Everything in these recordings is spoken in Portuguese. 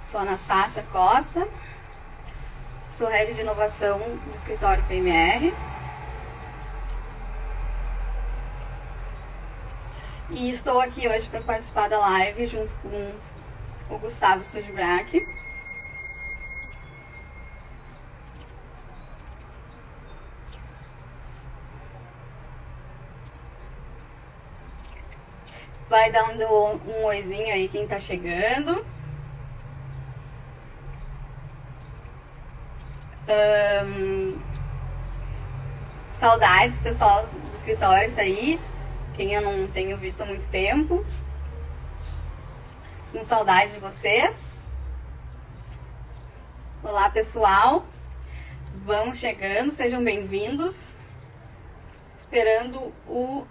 Sou Anastácia Costa, sou head de inovação do escritório PMR. E estou aqui hoje para participar da live junto com o Gustavo Studbrack. Vai dando um oizinho aí quem tá chegando. Um, saudades, pessoal do escritório tá aí. Quem eu não tenho visto há muito tempo. Com saudades de vocês. Olá, pessoal. Vamos chegando, sejam bem-vindos. Esperando o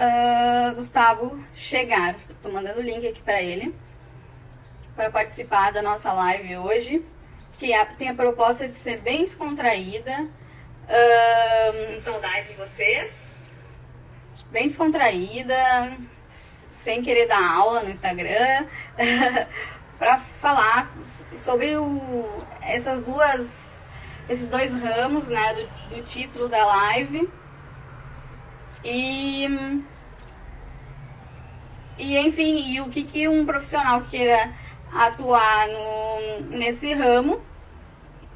uh, Gustavo chegar. Estou mandando o link aqui para ele para participar da nossa live hoje, que tem a proposta de ser bem descontraída. Uh, saudades de vocês. Bem descontraída, sem querer dar aula no Instagram, para falar sobre o, essas duas, esses dois ramos, né, do, do título da live e, e enfim, e o que, que um profissional queira atuar no, nesse ramo,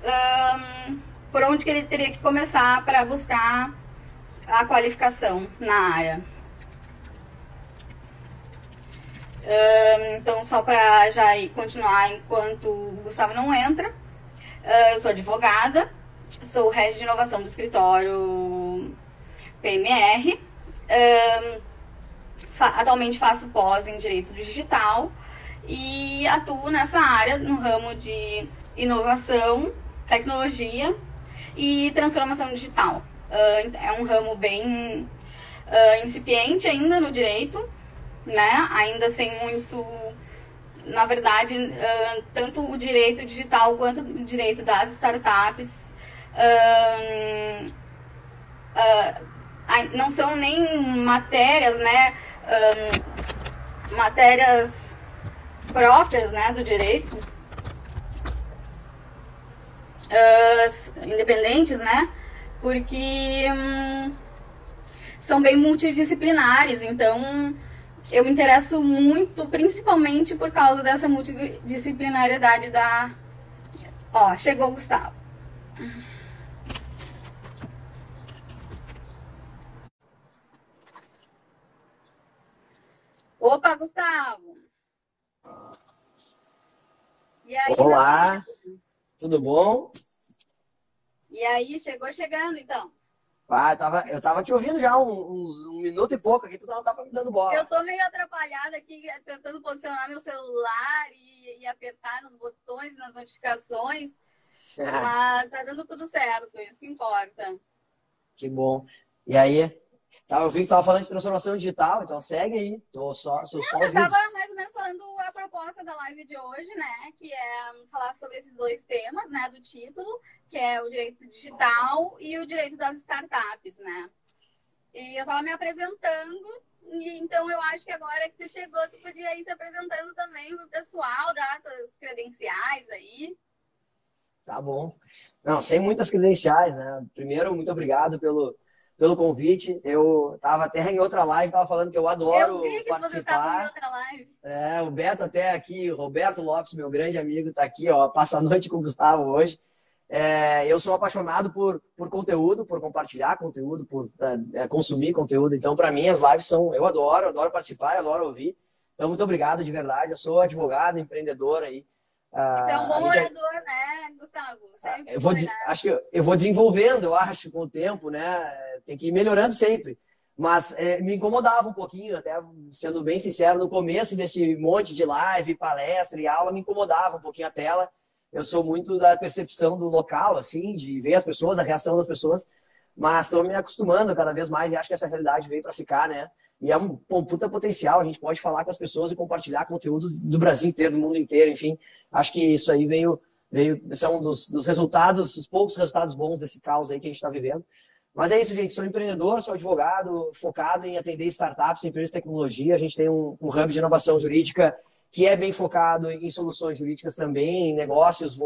um, por onde que ele teria que começar para buscar a qualificação na área. Um, então, só para já continuar enquanto o Gustavo não entra, uh, eu sou advogada, sou head de inovação do escritório PMR. Um, fa atualmente faço pós em Direito Digital e atuo nessa área no ramo de inovação, tecnologia e transformação digital. Uh, é um ramo bem uh, incipiente ainda no direito, né? Ainda sem muito na verdade, uh, tanto o direito digital quanto o direito das startups não são nem matérias, né? Um, matérias próprias, né, do direito. Uh, independentes, né? Porque um, são bem multidisciplinares, então eu me interesso muito, principalmente por causa dessa multidisciplinariedade da. Ó, chegou o Gustavo. Opa, Gustavo! E aí, Olá, tudo bom? E aí, chegou chegando então? Ah, eu tava, eu tava te ouvindo já uns um, um, minuto e pouco aqui, tu não tava me dando bola. Eu tô meio atrapalhada aqui, tentando posicionar meu celular e, e apertar nos botões, nas notificações. mas tá dando tudo certo, isso que importa. Que bom. E aí, Tá, eu vi que tava falando de transformação digital, então segue aí. Tô só, sou só eu tava mais ou menos falando a proposta da live de hoje, né? Que é falar sobre esses dois temas, né? Do título, que é o direito digital e o direito das startups, né? E eu tava me apresentando, e então eu acho que agora que tu chegou, tu podia ir se apresentando também pro pessoal, dar tuas credenciais aí. Tá bom. Não, sem muitas credenciais, né? Primeiro, muito obrigado pelo pelo convite. Eu estava até em outra live, estava falando que eu adoro eu vi que participar. Você em outra live. É, o Beto até aqui, Roberto Lopes, meu grande amigo, está aqui, ó, passa a noite com o Gustavo hoje. É, eu sou apaixonado por, por conteúdo, por compartilhar conteúdo, por é, consumir conteúdo. Então, para mim, as lives são. Eu adoro, adoro participar, adoro ouvir. Então, muito obrigado de verdade. Eu sou advogado, empreendedor aí. Ah, então, um bom orador, né, Gustavo? Sempre eu vou, acho que eu vou desenvolvendo, eu acho, com o tempo, né? Tem que ir melhorando sempre. Mas é, me incomodava um pouquinho, até sendo bem sincero, no começo desse monte de live, palestra e aula, me incomodava um pouquinho a tela. Eu sou muito da percepção do local, assim, de ver as pessoas, a reação das pessoas. Mas estou me acostumando cada vez mais e acho que essa realidade veio para ficar, né? E é um, um puta potencial, a gente pode falar com as pessoas e compartilhar conteúdo do Brasil inteiro, do mundo inteiro, enfim. Acho que isso aí veio, veio são dos, dos resultados, os poucos resultados bons desse caos aí que a gente está vivendo. Mas é isso, gente. Sou empreendedor, sou advogado, focado em atender startups, empresas de tecnologia. A gente tem um, um hub de inovação jurídica que é bem focado em soluções jurídicas também, em negócios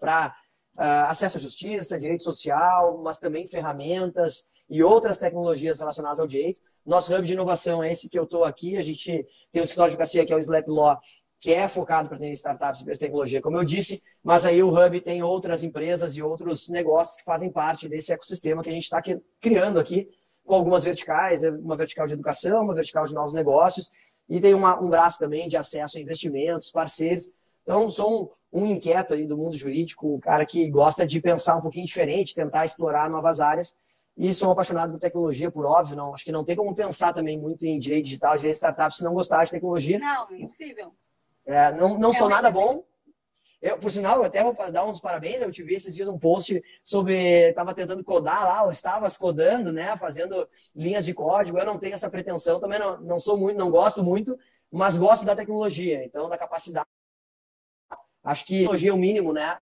para uh, ah, acesso à justiça, direito social, mas também ferramentas e outras tecnologias relacionadas ao direito. Nosso hub de inovação é esse que eu estou aqui. A gente tem o escritório de advocacia, que é o Slap Law, que é focado para atender startups e tecnologia, como eu disse, mas aí o Hub tem outras empresas e outros negócios que fazem parte desse ecossistema que a gente está criando aqui, com algumas verticais, uma vertical de educação, uma vertical de novos negócios, e tem uma, um braço também de acesso a investimentos, parceiros. Então, sou um, um inquieto aí do mundo jurídico, um cara que gosta de pensar um pouquinho diferente, tentar explorar novas áreas, e sou apaixonado por tecnologia, por óbvio, não, acho que não tem como pensar também muito em direito digital, direito de startup, se não gostar de tecnologia. Não, é impossível. É, não não é sou nada bom. Eu, por sinal, eu até vou dar uns parabéns. Eu te vi esses dias um post sobre. Estava tentando codar lá, ou estavas codando, né? Fazendo linhas de código. Eu não tenho essa pretensão, também não, não sou muito, não gosto muito, mas gosto da tecnologia, então da capacidade. Acho que tecnologia é o mínimo, né?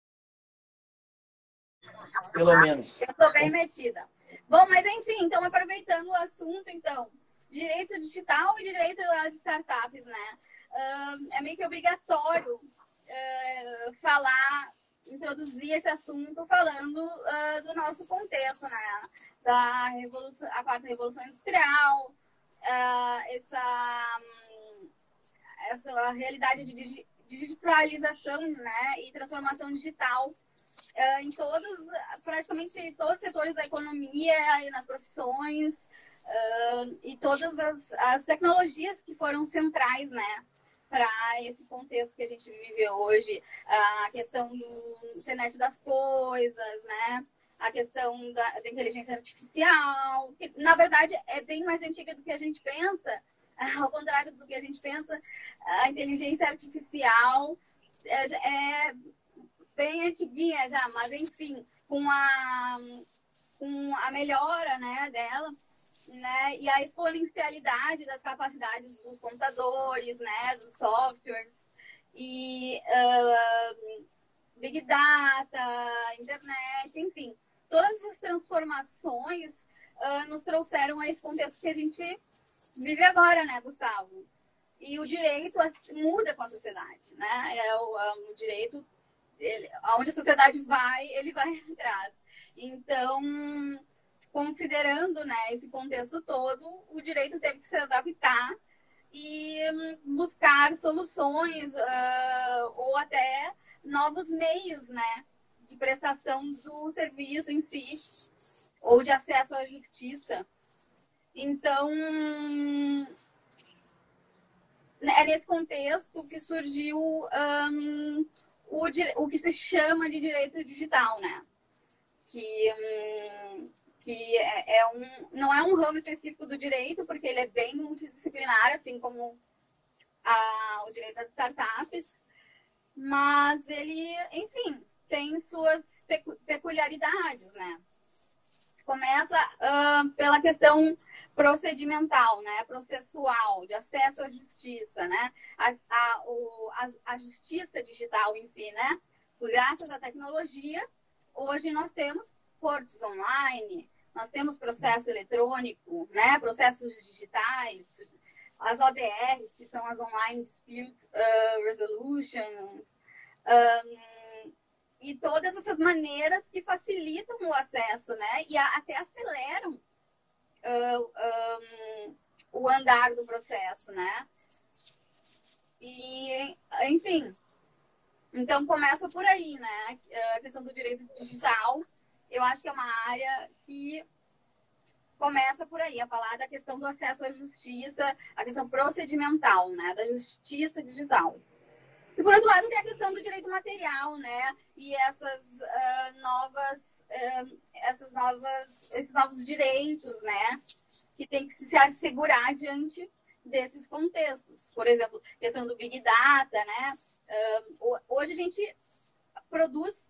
Pelo menos. Eu estou bem metida. Bom, mas enfim, então aproveitando o assunto, então, direito digital e direito das startups, né? Uh, é meio que obrigatório uh, falar, introduzir esse assunto falando uh, do nosso contexto, né? Da revolução, a quarta revolução industrial, essa, essa realidade de digitalização né? e transformação digital em todos, praticamente todos os setores da economia e nas profissões, uh, e todas as, as, tecnologias que foram centrais, né, para esse contexto que a gente vive hoje, a questão do internet das coisas, né? A questão da, da inteligência artificial, que na verdade é bem mais antiga do que a gente pensa. Ao contrário do que a gente pensa, a inteligência artificial é, é bem antiguinha já, mas enfim, com a, com a melhora né, dela, né? E a exponencialidade das capacidades dos computadores, né? Dos softwares e uh, Big Data, internet, enfim. Todas essas transformações uh, nos trouxeram a esse contexto que a gente vive agora, né, Gustavo? E o direito muda com a sociedade, né? É o, é o direito, ele, aonde a sociedade vai, ele vai atrás. Então, considerando né, esse contexto todo, o direito teve que se adaptar e hum, buscar soluções uh, ou até novos meios né, de prestação do serviço em si ou de acesso à justiça. Então, é nesse contexto que surgiu um, o, o que se chama de direito digital, né? Que um, que é, é, um, não é um ramo específico do direito, porque ele é bem multidisciplinar, assim como a, o direito das startups, mas ele, enfim, tem suas peculiaridades, né? Começa uh, pela questão procedimental, né? Processual, de acesso à justiça, né? A, a, o, a, a justiça digital em si, né? Graças à tecnologia, hoje nós temos cortes online, nós temos processo eletrônico, né? processos digitais, as ODRs, que são as Online Dispute uh, Resolutions, um, e todas essas maneiras que facilitam o acesso, né? E a, até aceleram uh, um, o andar do processo, né? E, enfim, então começa por aí, né? A questão do direito digital eu acho que é uma área que começa por aí, a falar da questão do acesso à justiça, a questão procedimental, né, da justiça digital. E por outro lado tem a questão do direito material, né, e essas uh, novas, uh, essas novas, esses novos direitos, né, que tem que se assegurar diante desses contextos. Por exemplo, questão do big data, né, uh, hoje a gente produz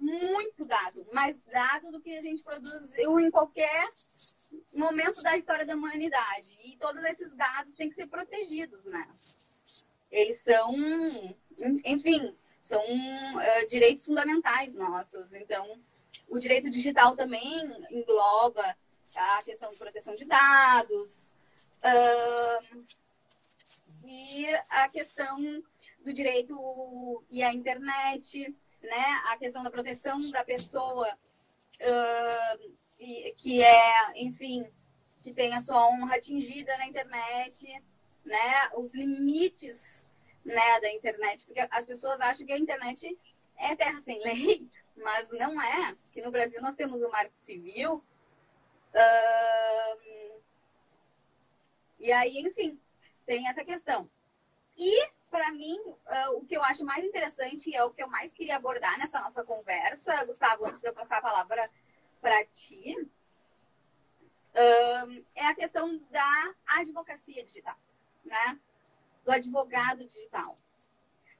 muito dado, mais dado do que a gente produziu em qualquer momento da história da humanidade. E todos esses dados têm que ser protegidos, né? Eles são, enfim, são uh, direitos fundamentais nossos. Então, o direito digital também engloba a questão de proteção de dados uh, e a questão do direito e a internet, né? A questão da proteção da pessoa uh, que é, enfim, que tem a sua honra atingida na internet, né? Os limites, né, da internet, porque as pessoas acham que a internet é terra sem lei, mas não é. Que no Brasil nós temos o Marco Civil. E aí, enfim, tem essa questão. E, para mim, uh, o que eu acho mais interessante e é o que eu mais queria abordar nessa nossa conversa, Gustavo, antes de eu passar a palavra para ti, uh, é a questão da advocacia digital, né? Do advogado digital.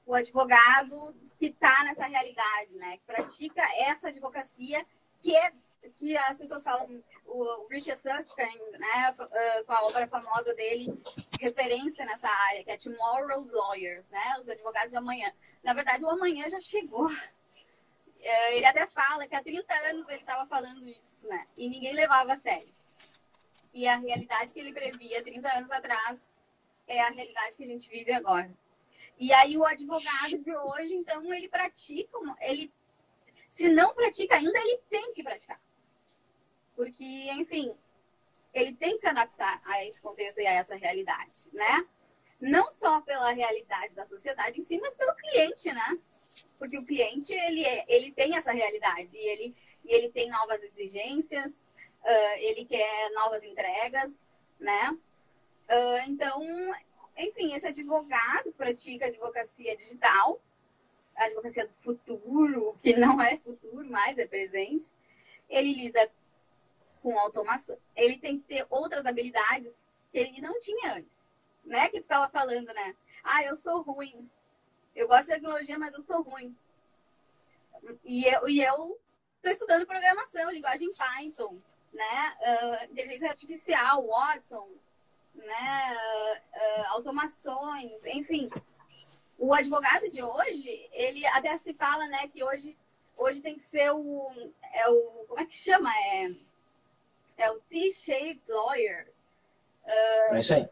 O advogado que está nessa realidade, né? Que pratica essa advocacia que é que as pessoas falam, o Richard Susskind, né, ah, com a obra famosa dele, referência nessa área, que é Tomorrow's Lawyers, né, os advogados de amanhã. Na verdade, o amanhã já chegou. É, ele até fala que há 30 anos ele estava falando isso, né, e ninguém levava a sério. E a realidade que ele previa 30 anos atrás é a realidade que a gente vive agora. E aí o advogado de hoje, então, ele pratica, ele se não pratica ainda, ele tem que praticar. Porque, enfim, ele tem que se adaptar a esse contexto e a essa realidade, né? Não só pela realidade da sociedade em si, mas pelo cliente, né? Porque o cliente, ele, é, ele tem essa realidade e ele, e ele tem novas exigências, uh, ele quer novas entregas, né? Uh, então, enfim, esse advogado pratica advocacia digital, advocacia do futuro, que não é futuro mais, é presente. Ele lida com automação, ele tem que ter outras habilidades que ele não tinha antes. Né? Que estava falando, né? Ah, eu sou ruim. Eu gosto de tecnologia, mas eu sou ruim. E eu, e eu estou estudando programação, linguagem Python, né? Uh, inteligência artificial, Watson, né? Uh, uh, automações, enfim. O advogado de hoje, ele até se fala, né, que hoje, hoje tem que ser o, é o, como é que chama? É, é o T-shaped lawyer. Uh, é isso aí.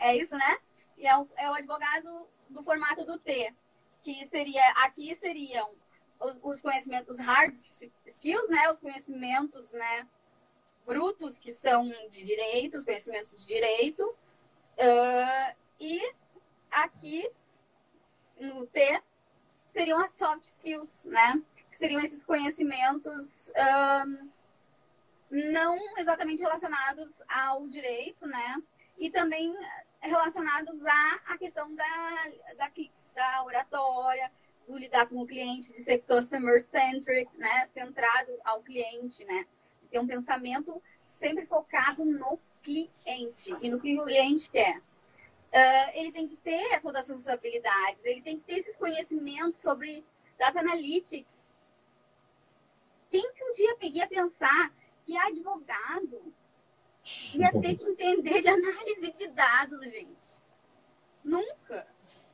É isso, né? E é o, é o advogado do formato do T, que seria, aqui seriam os, os conhecimentos, os hard skills, né? Os conhecimentos, né? Brutos, que são de direito, os conhecimentos de direito. Uh, e aqui, no T, seriam as soft skills, né? Que seriam esses conhecimentos... Uh, não exatamente relacionados ao direito, né? E também relacionados à, à questão da, da, da oratória, do lidar com o cliente, de ser customer-centric, né? Centrado ao cliente, né? De ter um pensamento sempre focado no cliente e no que o cliente quer. Uh, ele tem que ter todas essas habilidades, ele tem que ter esses conhecimentos sobre data analytics. Quem que um dia peguei a pensar que advogado ia ter que entender de análise de dados, gente. Nunca,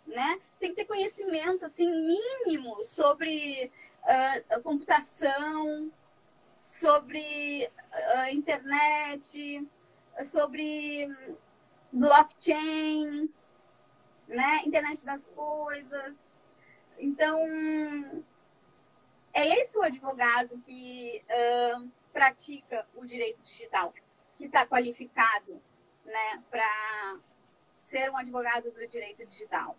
né? Tem que ter conhecimento, assim, mínimo sobre uh, computação, sobre uh, internet, sobre blockchain, né? Internet das coisas. Então, é esse o advogado que... Uh, pratica o direito digital, que está qualificado né, para ser um advogado do direito digital.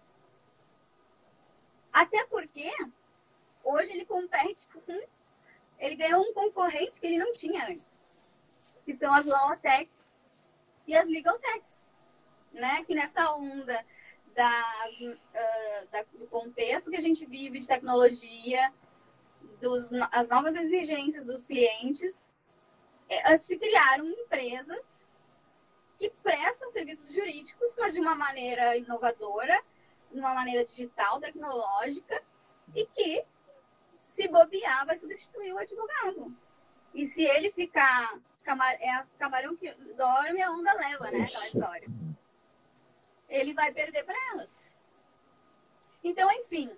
Até porque hoje ele compete com. Ele ganhou um concorrente que ele não tinha antes, que são as law techs e as legal techs. Né? Que nessa onda da, uh, da, do contexto que a gente vive de tecnologia, dos, as novas exigências dos clientes, é, se criaram empresas que prestam serviços jurídicos, mas de uma maneira inovadora, de uma maneira digital, tecnológica, e que, se bobear, vai substituir o advogado. E se ele ficar. Camar, é camarão que dorme, a onda leva, né? Aquela história. Ele vai perder para elas. Então, enfim,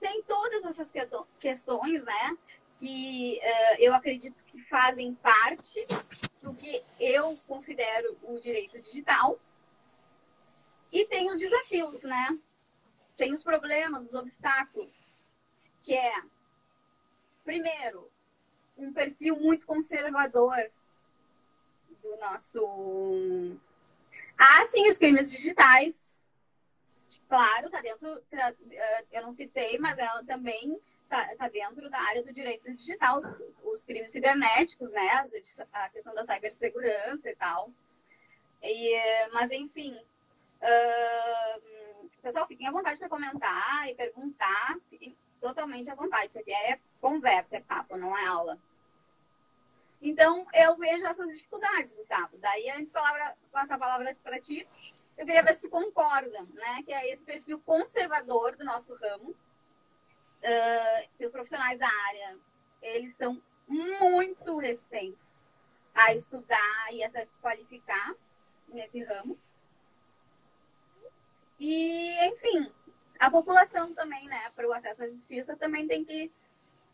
tem todas essas questões, né? que uh, eu acredito que fazem parte do que eu considero o direito digital. E tem os desafios, né? Tem os problemas, os obstáculos, que é, primeiro, um perfil muito conservador do nosso. Ah, sim, os crimes digitais. Claro, tá dentro. Tá, eu não citei, mas ela também tá, tá dentro da área do direito digital, os, os, crimes cibernéticos, né? A questão da cibersegurança e tal. E, mas, enfim. Uh, pessoal, fiquem à vontade para comentar e perguntar. Fiquem totalmente à vontade. Isso aqui é conversa, é papo, não é aula. Então, eu vejo essas dificuldades, Gustavo. Daí, antes de passar a palavra para ti, eu queria ver se tu concorda, né? Que é esse perfil conservador do nosso ramo. Uh, os profissionais da área, eles são muito resistentes a estudar e a se qualificar nesse ramo. E, enfim, a população também, né, para o acesso à justiça, também tem que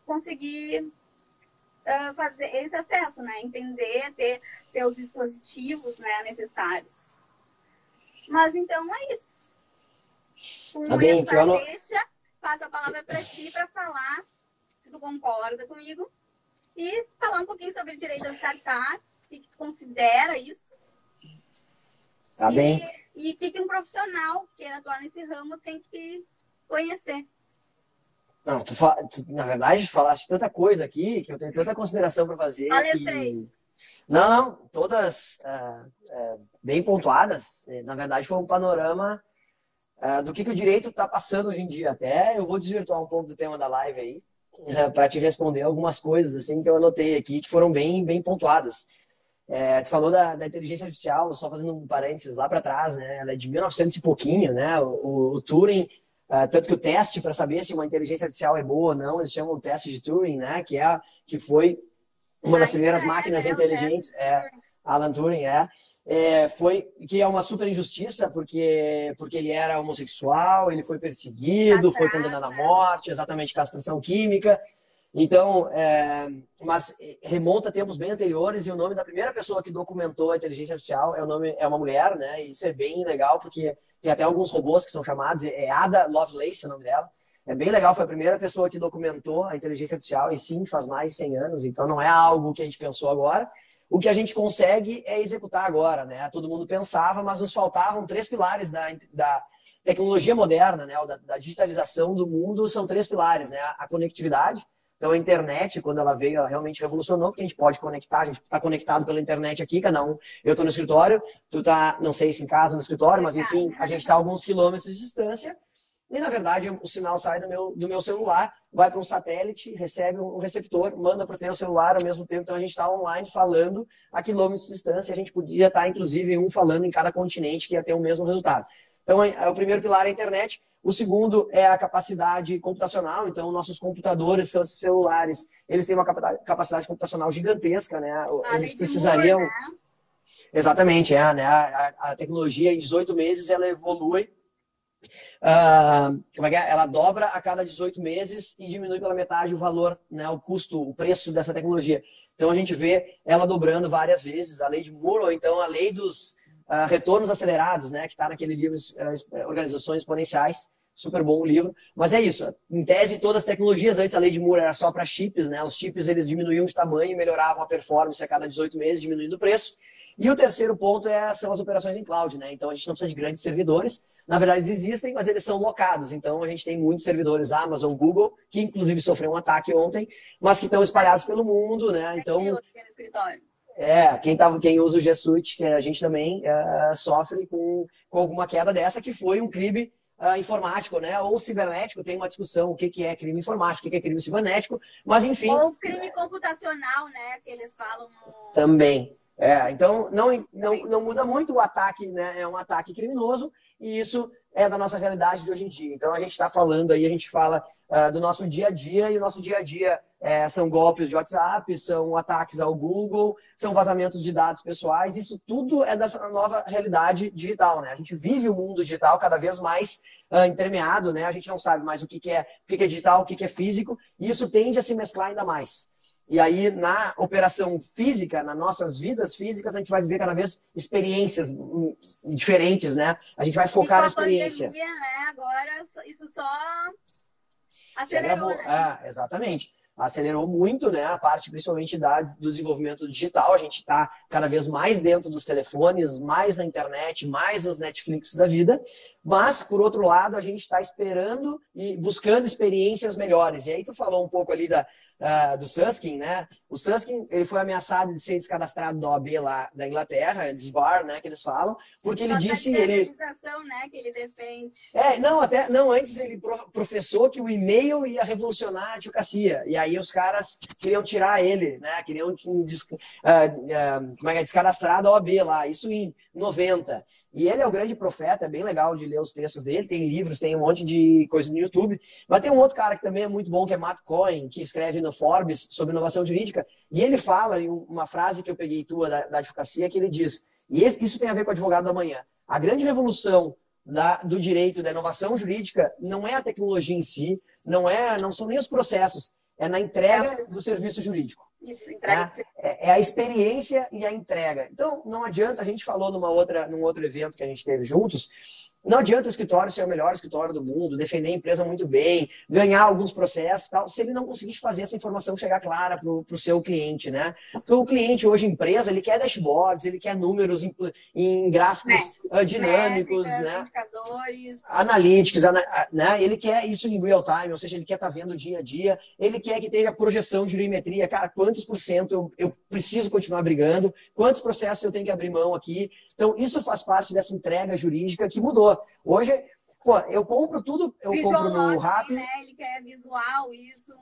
conseguir uh, fazer esse acesso, né? Entender, ter, ter os dispositivos né, necessários. Mas então é isso. Com tá bem, então não... deixa, passo a palavra para ti para falar se tu concorda comigo e falar um pouquinho sobre direito das startups, o que, tu considera isso. Tá e, bem. E o que, que um profissional que atuar nesse ramo tem que conhecer. Não, tu, tu, na verdade, falaste tanta coisa aqui que eu tenho tanta consideração para fazer. Que... Não, não, todas uh, uh, bem pontuadas. Na verdade, foi um panorama uh, do que, que o direito está passando hoje em dia. Até eu vou desvirtuar um pouco do tema da live aí, para te responder algumas coisas assim que eu anotei aqui que foram bem, bem pontuadas. É, tu falou da, da, inteligência artificial, só fazendo um parênteses lá para trás, né? Ela é de 1900 e pouquinho, né? O, o Turing Uh, tanto que o teste para saber se uma inteligência artificial é boa ou não, eles chamam o teste de Turing, né? Que, é, que foi uma das primeiras máquinas inteligentes. É, Alan Turing, é. é. foi que é uma super injustiça porque porque ele era homossexual, ele foi perseguido, foi condenado à morte, exatamente castração química. Então, é, mas remonta a tempos bem anteriores e o nome da primeira pessoa que documentou a inteligência artificial é o nome é uma mulher, né? E isso é bem legal porque tem até alguns robôs que são chamados, é Ada Lovelace o nome dela. É bem legal, foi a primeira pessoa que documentou a inteligência artificial, e sim, faz mais de 100 anos, então não é algo que a gente pensou agora. O que a gente consegue é executar agora, né? Todo mundo pensava, mas nos faltavam três pilares da, da tecnologia moderna, né? Da, da digitalização do mundo, são três pilares, né? A conectividade, então a internet, quando ela veio, ela realmente revolucionou, porque a gente pode conectar, a gente está conectado pela internet aqui, cada um. Eu estou no escritório, tu tá, não sei se em casa, no escritório, mas enfim, a gente está alguns quilômetros de distância. E na verdade o sinal sai do meu, do meu celular, vai para um satélite, recebe um receptor, manda para o teu celular ao mesmo tempo. Então a gente está online falando a quilômetros de distância. A gente podia estar, tá, inclusive, um falando em cada continente que ia ter o mesmo resultado. Então, é, o primeiro pilar é a internet. O segundo é a capacidade computacional. Então, nossos computadores, seus celulares, eles têm uma capacidade computacional gigantesca, né? Eles precisariam. né? Exatamente, é, né? A, a, tecnologia em 18 meses ela evolui. Uh, como é que é? Ela dobra a cada 18 meses e diminui pela metade o valor, né? O custo, o preço dessa tecnologia. Então a gente vê ela dobrando várias vezes. A lei de Moore, ou então a lei dos uh, retornos acelerados, né? Que está naquele livro uh, Organizações Exponenciais super bom o livro. Mas é isso. Em tese, todas as tecnologias, antes a lei de Moore era só para chips, né? Os chips eles diminuíam de tamanho e melhoravam a performance a cada 18 meses, diminuindo o preço. E o terceiro ponto é, são as operações em cloud, né? Então a gente não precisa de grandes servidores. Na verdade, eles existem, mas eles são locados. Então a gente tem muitos servidores Amazon, Google, que inclusive sofreu um ataque ontem, mas que estão espalhados pelo mundo, né? Então. É, quem, tava, quem usa o G Suite, que a gente também é, sofre com, com alguma queda dessa, que foi um crime uh, informático, né? Ou cibernético, tem uma discussão o que, que é crime informático, o que, que é crime cibernético, mas enfim. Ou crime computacional, né? Que eles falam no... Também. É, então não, não, não muda muito o ataque, né? É um ataque criminoso e isso é da nossa realidade de hoje em dia. Então a gente está falando aí, a gente fala uh, do nosso dia a dia e o nosso dia a dia é, são golpes de WhatsApp, são ataques ao Google, são vazamentos de dados pessoais. Isso tudo é dessa nova realidade digital, né? A gente vive o mundo digital cada vez mais uh, intermeado, né? A gente não sabe mais o que, que é o que, que é digital, o que, que é físico, e isso tende a se mesclar ainda mais. E aí, na operação física, nas nossas vidas físicas, a gente vai viver cada vez experiências hum, diferentes, né? A gente vai focar na experiência. Pandemia, né? Agora, isso só acelerou, né? É, exatamente acelerou muito né, a parte principalmente da, do desenvolvimento digital. A gente está cada vez mais dentro dos telefones, mais na internet, mais nos Netflix da vida. Mas, por outro lado, a gente está esperando e buscando experiências melhores. E aí tu falou um pouco ali da, uh, do Suskin, né? O Suskin ele foi ameaçado de ser descadastrado da OAB lá da Inglaterra, desbar, né, que eles falam, porque ele disse ele né, que ele defende. É, não, até não antes ele professou que o e-mail ia revolucionar a advocacia. E aí os caras queriam tirar ele, né? Queriam uh, uh, como é que é, descadastrar da OAB lá, isso em 90. E ele é o grande profeta, é bem legal de ler os textos dele, tem livros, tem um monte de coisa no YouTube. Mas tem um outro cara que também é muito bom, que é Matt Cohen, que escreve no Forbes sobre inovação jurídica, e ele fala em uma frase que eu peguei tua da, da advocacia, que ele diz, e isso tem a ver com o advogado da manhã, a grande revolução da, do direito, da inovação jurídica, não é a tecnologia em si, não é, não são nem os processos, é na entrega é do serviço jurídico. Isso, entrega. Né? É, é, a experiência e a entrega. Então, não adianta, a gente falou numa outra, num outro evento que a gente teve juntos, não adianta o escritório ser o melhor escritório do mundo, defender a empresa muito bem, ganhar alguns processos tal, se ele não conseguir fazer essa informação chegar clara para o seu cliente, né? Porque o cliente hoje, empresa, ele quer dashboards, ele quer números em, em gráficos é, dinâmicos, né? Indicadores. Analytics, né? Ele quer isso em real time, ou seja, ele quer estar tá vendo dia a dia, ele quer que tenha projeção de jurimetria, cara, quantos por cento eu, eu preciso continuar brigando, quantos processos eu tenho que abrir mão aqui. Então, isso faz parte dessa entrega jurídica que mudou. Hoje, pô, eu compro tudo, eu compro no Rap. Né? Ele quer visual, isso.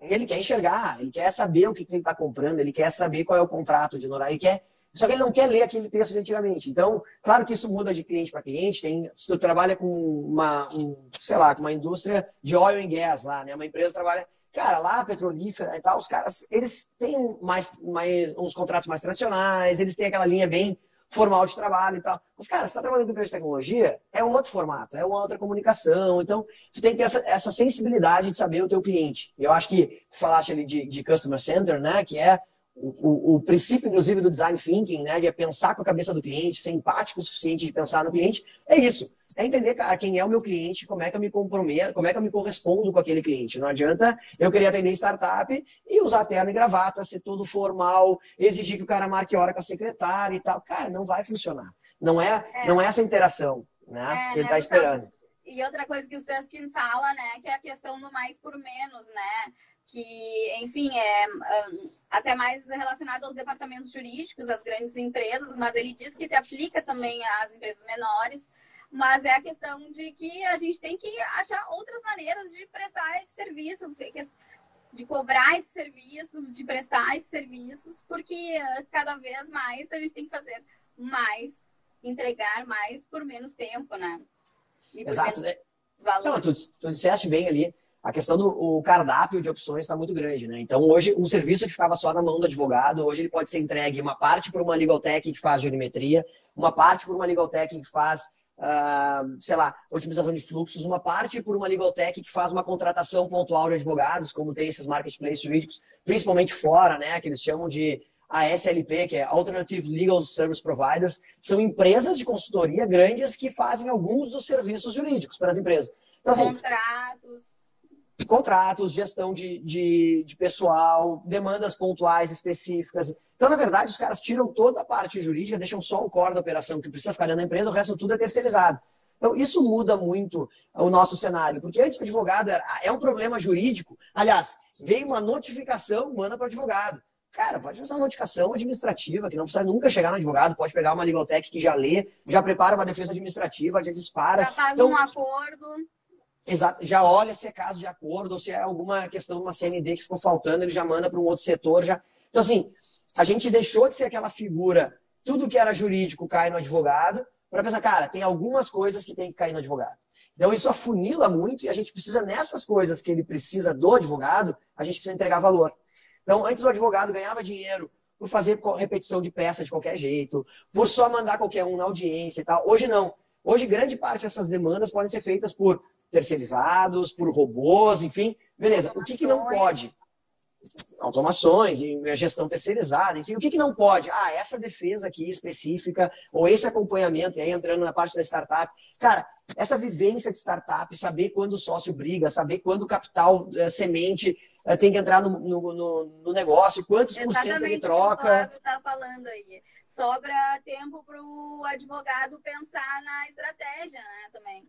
Ele quer enxergar, ele quer saber o que, ele está comprando, ele quer saber qual é o contrato de honorário, ele quer. Só que ele não quer ler aquele texto de antigamente. Então, claro que isso muda de cliente para cliente. Tem, se tu trabalha com uma, um, sei lá, com uma indústria de oil and gas lá, né? Uma empresa trabalha, cara, lá petrolífera e tal, os caras, eles têm mais, mais uns contratos mais tradicionais, eles têm aquela linha bem formal de trabalho e tal. Mas, cara, você está trabalhando com empresa de tecnologia, é um outro formato, é uma outra comunicação. Então, tu tem que ter essa, essa sensibilidade de saber o teu cliente. Eu acho que tu falaste ali de, de Customer Center, né? Que é o, o, princípio, inclusive, do design thinking, né, de é pensar com a cabeça do cliente, ser empático o suficiente de pensar no cliente, é isso. É entender, cara, quem é o meu cliente, como é que eu me comprometo, como é que eu me correspondo com aquele cliente. Não adianta eu querer atender startup e usar terno e gravata, ser todo formal, exigir que o cara marque hora com a secretária e tal. Cara, não vai funcionar. Não é, é. Não é essa interação né, é, que ele está né, esperando. E outra coisa que o Seskin fala, né, que é a questão do mais por menos, né? Que, enfim, é um, até mais relacionado aos departamentos jurídicos, às grandes empresas, mas ele diz que se aplica também às empresas menores. Mas é a questão de que a gente tem que achar outras maneiras de prestar esse serviço, de cobrar esses serviços, de prestar esses serviços, porque uh, cada vez mais a gente tem que fazer mais, entregar mais por menos tempo, né? Exato. Né? Valor. Não, tu, tu disseste bem ali a questão do cardápio de opções está muito grande, né? Então, hoje, um serviço que ficava só na mão do advogado, hoje ele pode ser entregue uma parte por uma legal tech que faz jurimetria, uma parte por uma legal tech que faz, uh, sei lá, otimização de fluxos, uma parte por uma legal tech que faz uma contratação pontual de advogados, como tem esses marketplaces jurídicos, principalmente fora, né? Que eles chamam de ASLP, que é Alternative Legal Service Providers, são empresas de consultoria grandes que fazem alguns dos serviços jurídicos para as empresas. Então, assim, Contratos contratos, gestão de, de, de, pessoal, demandas pontuais específicas. Então, na verdade, os caras tiram toda a parte jurídica, deixam só o core da operação que precisa ficar dentro da empresa, o resto tudo é terceirizado. Então, isso muda muito o nosso cenário, porque antes o advogado era, é um problema jurídico. Aliás, veio uma notificação, manda para o advogado. Cara, pode fazer uma notificação administrativa, que não precisa nunca chegar no advogado, pode pegar uma legal tech que já lê, já prepara uma defesa administrativa, já dispara. Já faz então, um acordo. Exato, já olha se é caso de acordo ou se é alguma questão uma CND que ficou faltando, ele já manda para um outro setor. Já... Então, assim, a gente deixou de ser aquela figura, tudo que era jurídico cai no advogado, para pensar, cara, tem algumas coisas que tem que cair no advogado. Então isso afunila muito e a gente precisa, nessas coisas que ele precisa do advogado, a gente precisa entregar valor. Então, antes o advogado ganhava dinheiro por fazer repetição de peça de qualquer jeito, por só mandar qualquer um na audiência e tal. Hoje não. Hoje, grande parte dessas demandas podem ser feitas por terceirizados, por robôs, enfim. Beleza. O que, que não pode? automações gestão terceirizada, enfim, o que, que não pode? Ah, essa defesa aqui específica, ou esse acompanhamento, e aí entrando na parte da startup. Cara, essa vivência de startup, saber quando o sócio briga, saber quando o capital é, semente tem que entrar no, no, no, no negócio, quantos Exatamente por cento ele troca. O Flávio está falando aí. Sobra tempo para o advogado pensar na estratégia, né, também.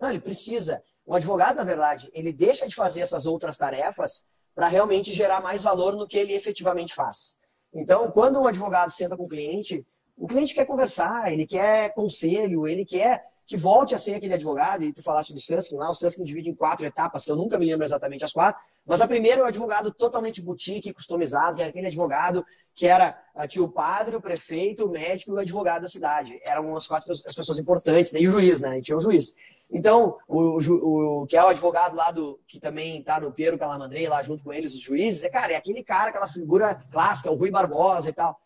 Não, ele precisa. O advogado, na verdade, ele deixa de fazer essas outras tarefas para realmente gerar mais valor no que ele efetivamente faz. Então, quando um advogado senta com o cliente, o cliente quer conversar, ele quer conselho, ele quer que volte a ser aquele advogado, e tu falaste do Suskin lá, o Suskin divide em quatro etapas, que eu nunca me lembro exatamente as quatro, mas a primeira é o advogado totalmente boutique, customizado, que era aquele advogado que era, ah, tinha o padre, o prefeito, o médico e o advogado da cidade. Eram as quatro as pessoas importantes, né? e o juiz, né? E tinha o juiz. Então, o, o, o, que é o advogado lá do, que também está no Piero Calamandrei, lá junto com eles, os juízes, é, cara, é aquele cara, aquela figura clássica, o Rui Barbosa e tal.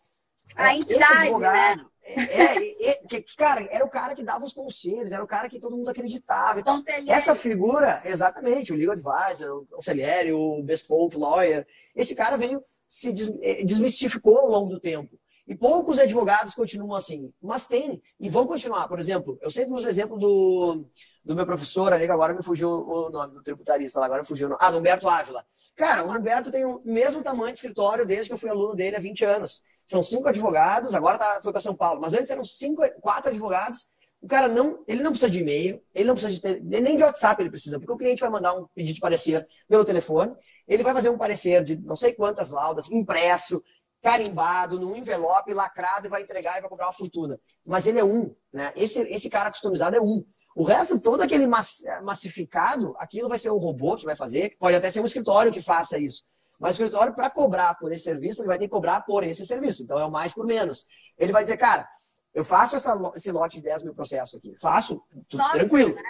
A é, entidade, né? É, é, é, que, cara, era o cara que dava os conselhos, era o cara que todo mundo acreditava. Então, essa figura, exatamente, o legal advisor, o conselheiro, o bespoke lawyer, esse cara veio, se é, desmistificou ao longo do tempo. E poucos advogados continuam assim, mas tem, e vão continuar. Por exemplo, eu sempre uso o exemplo do, do meu professor ali, que agora me fugiu o nome do tributarista, agora fugiu o nome. Ah, do Humberto Ávila. Cara, o Humberto tem o mesmo tamanho de escritório desde que eu fui aluno dele há 20 anos. São cinco advogados, agora tá, foi para São Paulo, mas antes eram cinco, quatro advogados. O cara não, ele não precisa de e-mail, ele não precisa de nem de WhatsApp ele precisa, porque o cliente vai mandar um pedido de parecer pelo telefone, ele vai fazer um parecer de não sei quantas laudas, impresso, carimbado, num envelope, lacrado e vai entregar e vai comprar uma fortuna. Mas ele é um, né? Esse, esse cara customizado é um. O resto, todo aquele massificado, aquilo vai ser um robô que vai fazer, pode até ser um escritório que faça isso. Mas o escritório, para cobrar por esse serviço, ele vai ter que cobrar por esse serviço. Então é o mais por menos. Ele vai dizer, cara, eu faço essa, esse lote de 10 mil processos aqui. Faço, tudo tranquilo. Né?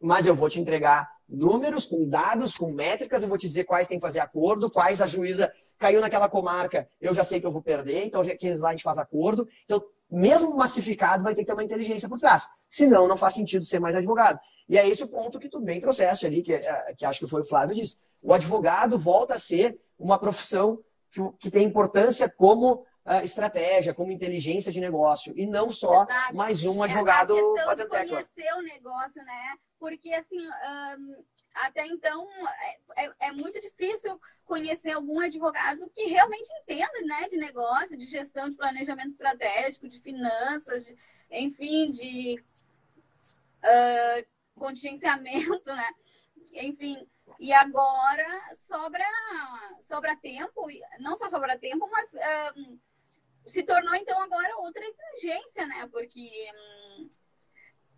Mas eu vou te entregar números, com dados, com métricas, eu vou te dizer quais tem que fazer acordo, quais a juíza caiu naquela comarca, eu já sei que eu vou perder, então aqueles lá a gente faz acordo. Então, mesmo massificado, vai ter que ter uma inteligência por trás. Senão, não faz sentido ser mais advogado. E é esse o ponto que tu bem trouxeste ali, que, é, que acho que foi o Flávio disse. O advogado volta a ser uma profissão que, que tem importância como uh, estratégia, como inteligência de negócio, e não só Exato. mais um advogado é a conhecer o negócio, né? Porque, assim, um, até então, é, é, é, muito difícil conhecer algum advogado que realmente entenda, né, de negócio, de gestão, de planejamento estratégico, de finanças, de, enfim, de... Uh, contingenciamento, né? Enfim, e agora sobra, sobra tempo, não só sobra tempo, mas um, se tornou então agora outra exigência, né? Porque um,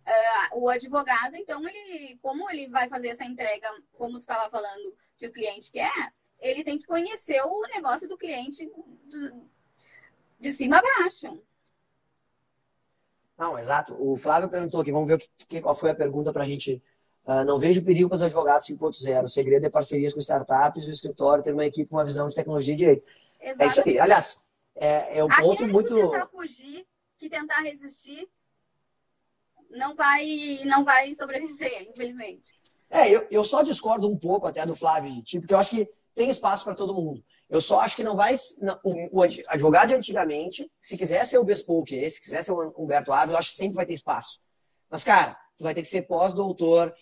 uh, o advogado, então, ele, como ele vai fazer essa entrega, como tu estava falando, que o cliente quer, ele tem que conhecer o negócio do cliente do, de cima a baixo. Não, exato. O Flávio perguntou aqui, vamos ver o que, qual foi a pergunta para a gente. Uh, não vejo perigo para os advogados 5.0. O segredo é parcerias com startups, o escritório ter uma equipe com uma visão de tecnologia e direito. Exatamente. É isso aí. Aliás, é, é um ponto Aquele muito. Que tentar fugir, que tentar resistir, não vai, não vai sobreviver, infelizmente. É, eu, eu só discordo um pouco até do Flávio tipo, porque eu acho que tem espaço para todo mundo. Eu só acho que não vai. Não, o, o, advogado de antigamente, se quiser ser o Bespoke, se quiser ser o Humberto Ávila, eu acho que sempre vai ter espaço. Mas, cara, tu vai ter que ser pós-doutor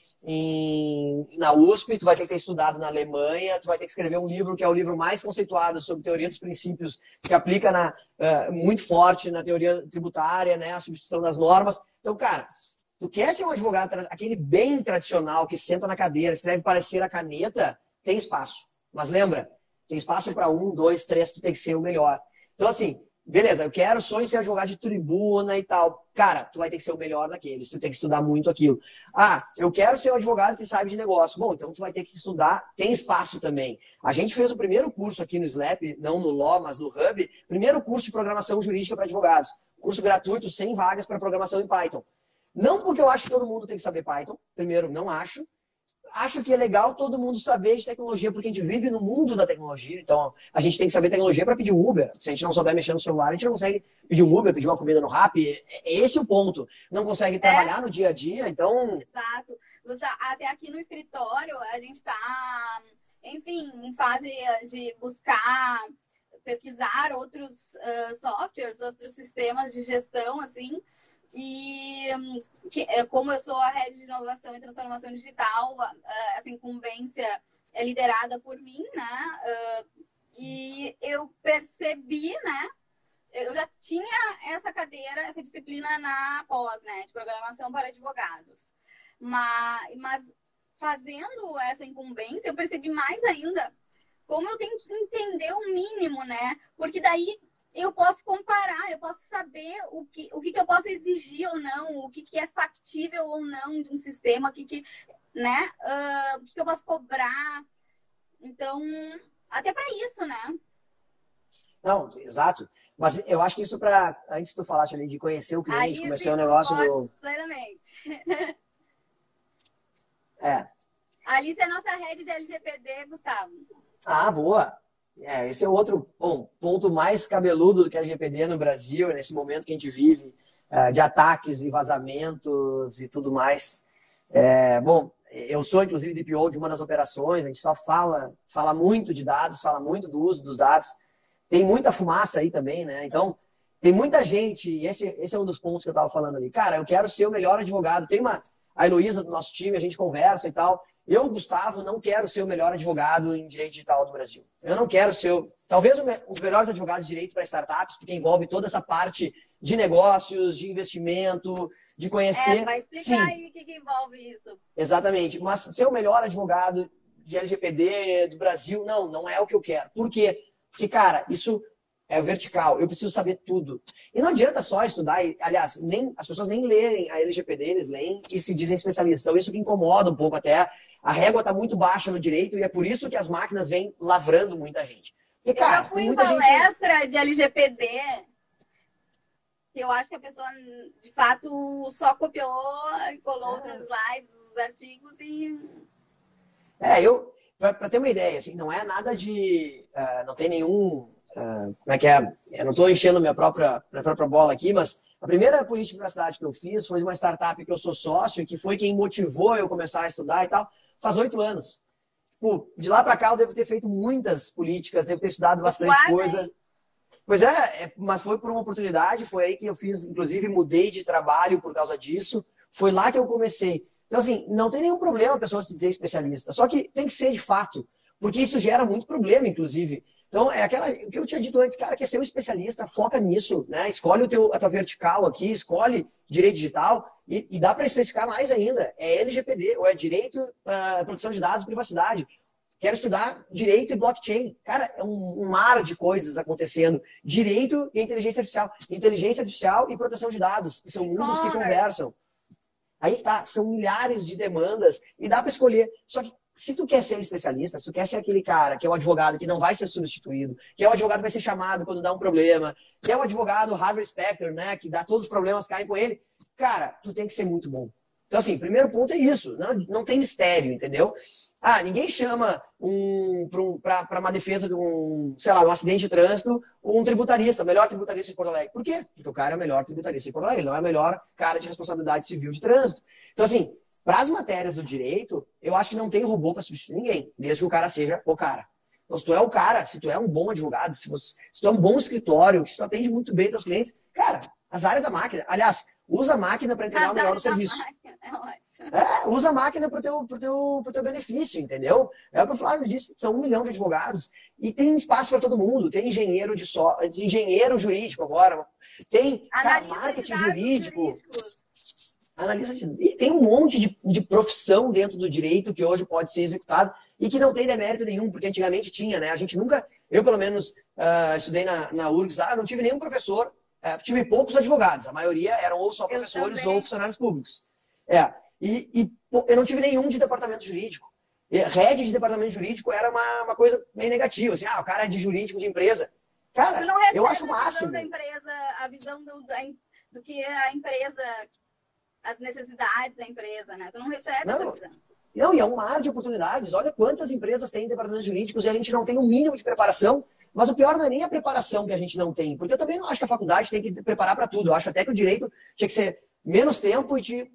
na USP, tu vai ter que ter estudado na Alemanha, tu vai ter que escrever um livro que é o livro mais conceituado sobre teoria dos princípios, que aplica na, uh, muito forte na teoria tributária, né, a substituição das normas. Então, cara, tu quer ser um advogado, aquele bem tradicional, que senta na cadeira, escreve parecer a caneta, tem espaço. Mas lembra, tem espaço para um, dois, três, tu tem que ser o melhor. Então, assim, beleza, eu quero sonho ser advogado de tribuna e tal. Cara, tu vai ter que ser o melhor daqueles, tu tem que estudar muito aquilo. Ah, eu quero ser um advogado que sabe de negócio. Bom, então tu vai ter que estudar, tem espaço também. A gente fez o primeiro curso aqui no SLAP, não no Law, mas no Hub, primeiro curso de programação jurídica para advogados. Curso gratuito, sem vagas para programação em Python. Não porque eu acho que todo mundo tem que saber Python, primeiro, não acho acho que é legal todo mundo saber de tecnologia, porque a gente vive no mundo da tecnologia. Então, a gente tem que saber tecnologia para pedir um Uber. Se a gente não souber mexer no celular, a gente não consegue pedir um Uber, pedir uma comida no Rap. Esse é o ponto. Não consegue trabalhar é. no dia a dia, então. Exato. Até aqui no escritório, a gente está, enfim, em fase de buscar pesquisar outros uh, softwares, outros sistemas de gestão, assim, e que, é, como eu sou a rede de inovação e transformação digital, essa incumbência é liderada por mim, né? E eu percebi, né? Eu já tinha essa cadeira, essa disciplina na pós, né? De programação para advogados. Mas, mas fazendo essa incumbência, eu percebi mais ainda como eu tenho que entender o mínimo, né? Porque daí eu posso comparar, eu posso saber o que, o que, que eu posso exigir ou não, o que, que é factível ou não de um sistema, o que, que, né? Uh, o que, que eu posso cobrar. Então, até para isso, né? Não, exato. Mas eu acho que isso para antes tu falaste ali de conhecer o cliente, conhecer o negócio do plenamente. É. Alice é nossa rede de LGPD, Gustavo. Ah, boa. É, esse é outro bom, ponto mais cabeludo do que a LGPD no Brasil, nesse momento que a gente vive, é, de ataques e vazamentos e tudo mais. É, bom, eu sou, inclusive, DPO de uma das operações, a gente só fala, fala muito de dados, fala muito do uso dos dados. Tem muita fumaça aí também, né? Então, tem muita gente, e esse, esse é um dos pontos que eu estava falando ali. Cara, eu quero ser o melhor advogado. Tem uma, a Heloísa do nosso time, a gente conversa e tal. Eu, Gustavo, não quero ser o melhor advogado em direito digital do Brasil. Eu não quero ser, talvez, os melhores advogados de direito para startups, porque envolve toda essa parte de negócios, de investimento, de conhecer. É, vai explicar Sim. aí o que, que envolve isso. Exatamente. Mas ser o melhor advogado de LGPD do Brasil, não, não é o que eu quero. Por quê? Porque, cara, isso é vertical, eu preciso saber tudo. E não adianta só estudar, e, aliás, nem, as pessoas nem lerem a LGPD, eles leem e se dizem especialistas. Então, isso que incomoda um pouco até a régua está muito baixa no direito e é por isso que as máquinas vêm lavrando muita gente. Porque, cara, eu já fui em palestra gente... de LGPD eu acho que a pessoa, de fato, só copiou e colou é. outros slides, os artigos e... É, eu, para ter uma ideia, assim, não é nada de... Uh, não tem nenhum... Uh, como é que é? Eu não estou enchendo minha própria, minha própria bola aqui, mas a primeira política de privacidade que eu fiz foi de uma startup que eu sou sócio e que foi quem motivou eu começar a estudar e tal faz oito anos. Pô, de lá para cá eu devo ter feito muitas políticas, devo ter estudado bastante coisa. Pois é, é, mas foi por uma oportunidade, foi aí que eu fiz, inclusive mudei de trabalho por causa disso. Foi lá que eu comecei. Então, assim, não tem nenhum problema a pessoa se dizer especialista. Só que tem que ser de fato, porque isso gera muito problema, inclusive. Então, é aquela o que eu tinha dito antes, cara, quer ser um especialista, foca nisso, né? Escolhe o teu, a tua vertical aqui, escolhe direito digital e, e dá para especificar mais ainda. É LGPD, ou é direito à uh, proteção de dados e privacidade. Quero estudar direito e blockchain. Cara, é um, um mar de coisas acontecendo. Direito e inteligência artificial. Inteligência artificial e proteção de dados. Que são mundos que conversam. Aí tá, são milhares de demandas e dá para escolher. Só que se tu quer ser um especialista, se tu quer ser aquele cara que é o advogado que não vai ser substituído, que é o advogado que vai ser chamado quando dá um problema, que é o advogado Harvey Specter, né, que dá todos os problemas caem com ele, cara, tu tem que ser muito bom. Então, assim, primeiro ponto é isso, não, não tem mistério, entendeu? Ah, ninguém chama um, para um, uma defesa de um, sei lá, um acidente de trânsito um tributarista, melhor tributarista de Porto Alegre. Por quê? Porque o cara é o melhor tributarista de Porto Alegre, não é o melhor cara de responsabilidade civil de trânsito. Então, assim, para as matérias do direito, eu acho que não tem robô para substituir ninguém, desde que o cara seja o cara. Então, se tu é o cara, se tu é um bom advogado, se, você, se tu é um bom escritório, se tu atende muito bem teus clientes, cara, as áreas da máquina. Aliás, usa a máquina para entregar o melhor serviço. É, é, usa a máquina para o teu, pro teu, pro teu benefício, entendeu? É o que o Flávio disse, são um milhão de advogados. E tem espaço para todo mundo. Tem engenheiro de só, engenheiro jurídico agora. Tem cara, marketing jurídico. Jurídicos analista de... E tem um monte de, de profissão dentro do direito que hoje pode ser executado e que não tem demérito nenhum, porque antigamente tinha, né? A gente nunca Eu, pelo menos, uh, estudei na, na URGS lá, não tive nenhum professor, uh, tive poucos advogados. A maioria eram ou só professores ou funcionários públicos. É. E, e eu não tive nenhum de departamento jurídico. Rede de departamento jurídico era uma, uma coisa meio negativa. Assim, ah, o cara é de jurídico de empresa. Cara, eu acho máximo. A visão da empresa, a visão do, do que a empresa, as necessidades da empresa, né? Tu não recebe não, essa visão. Não, e é um mar de oportunidades. Olha quantas empresas têm departamentos jurídicos e a gente não tem um mínimo de preparação. Mas o pior não é nem a preparação que a gente não tem, porque eu também não acho que a faculdade tem que preparar para tudo. Eu acho até que o direito tinha que ser menos tempo e de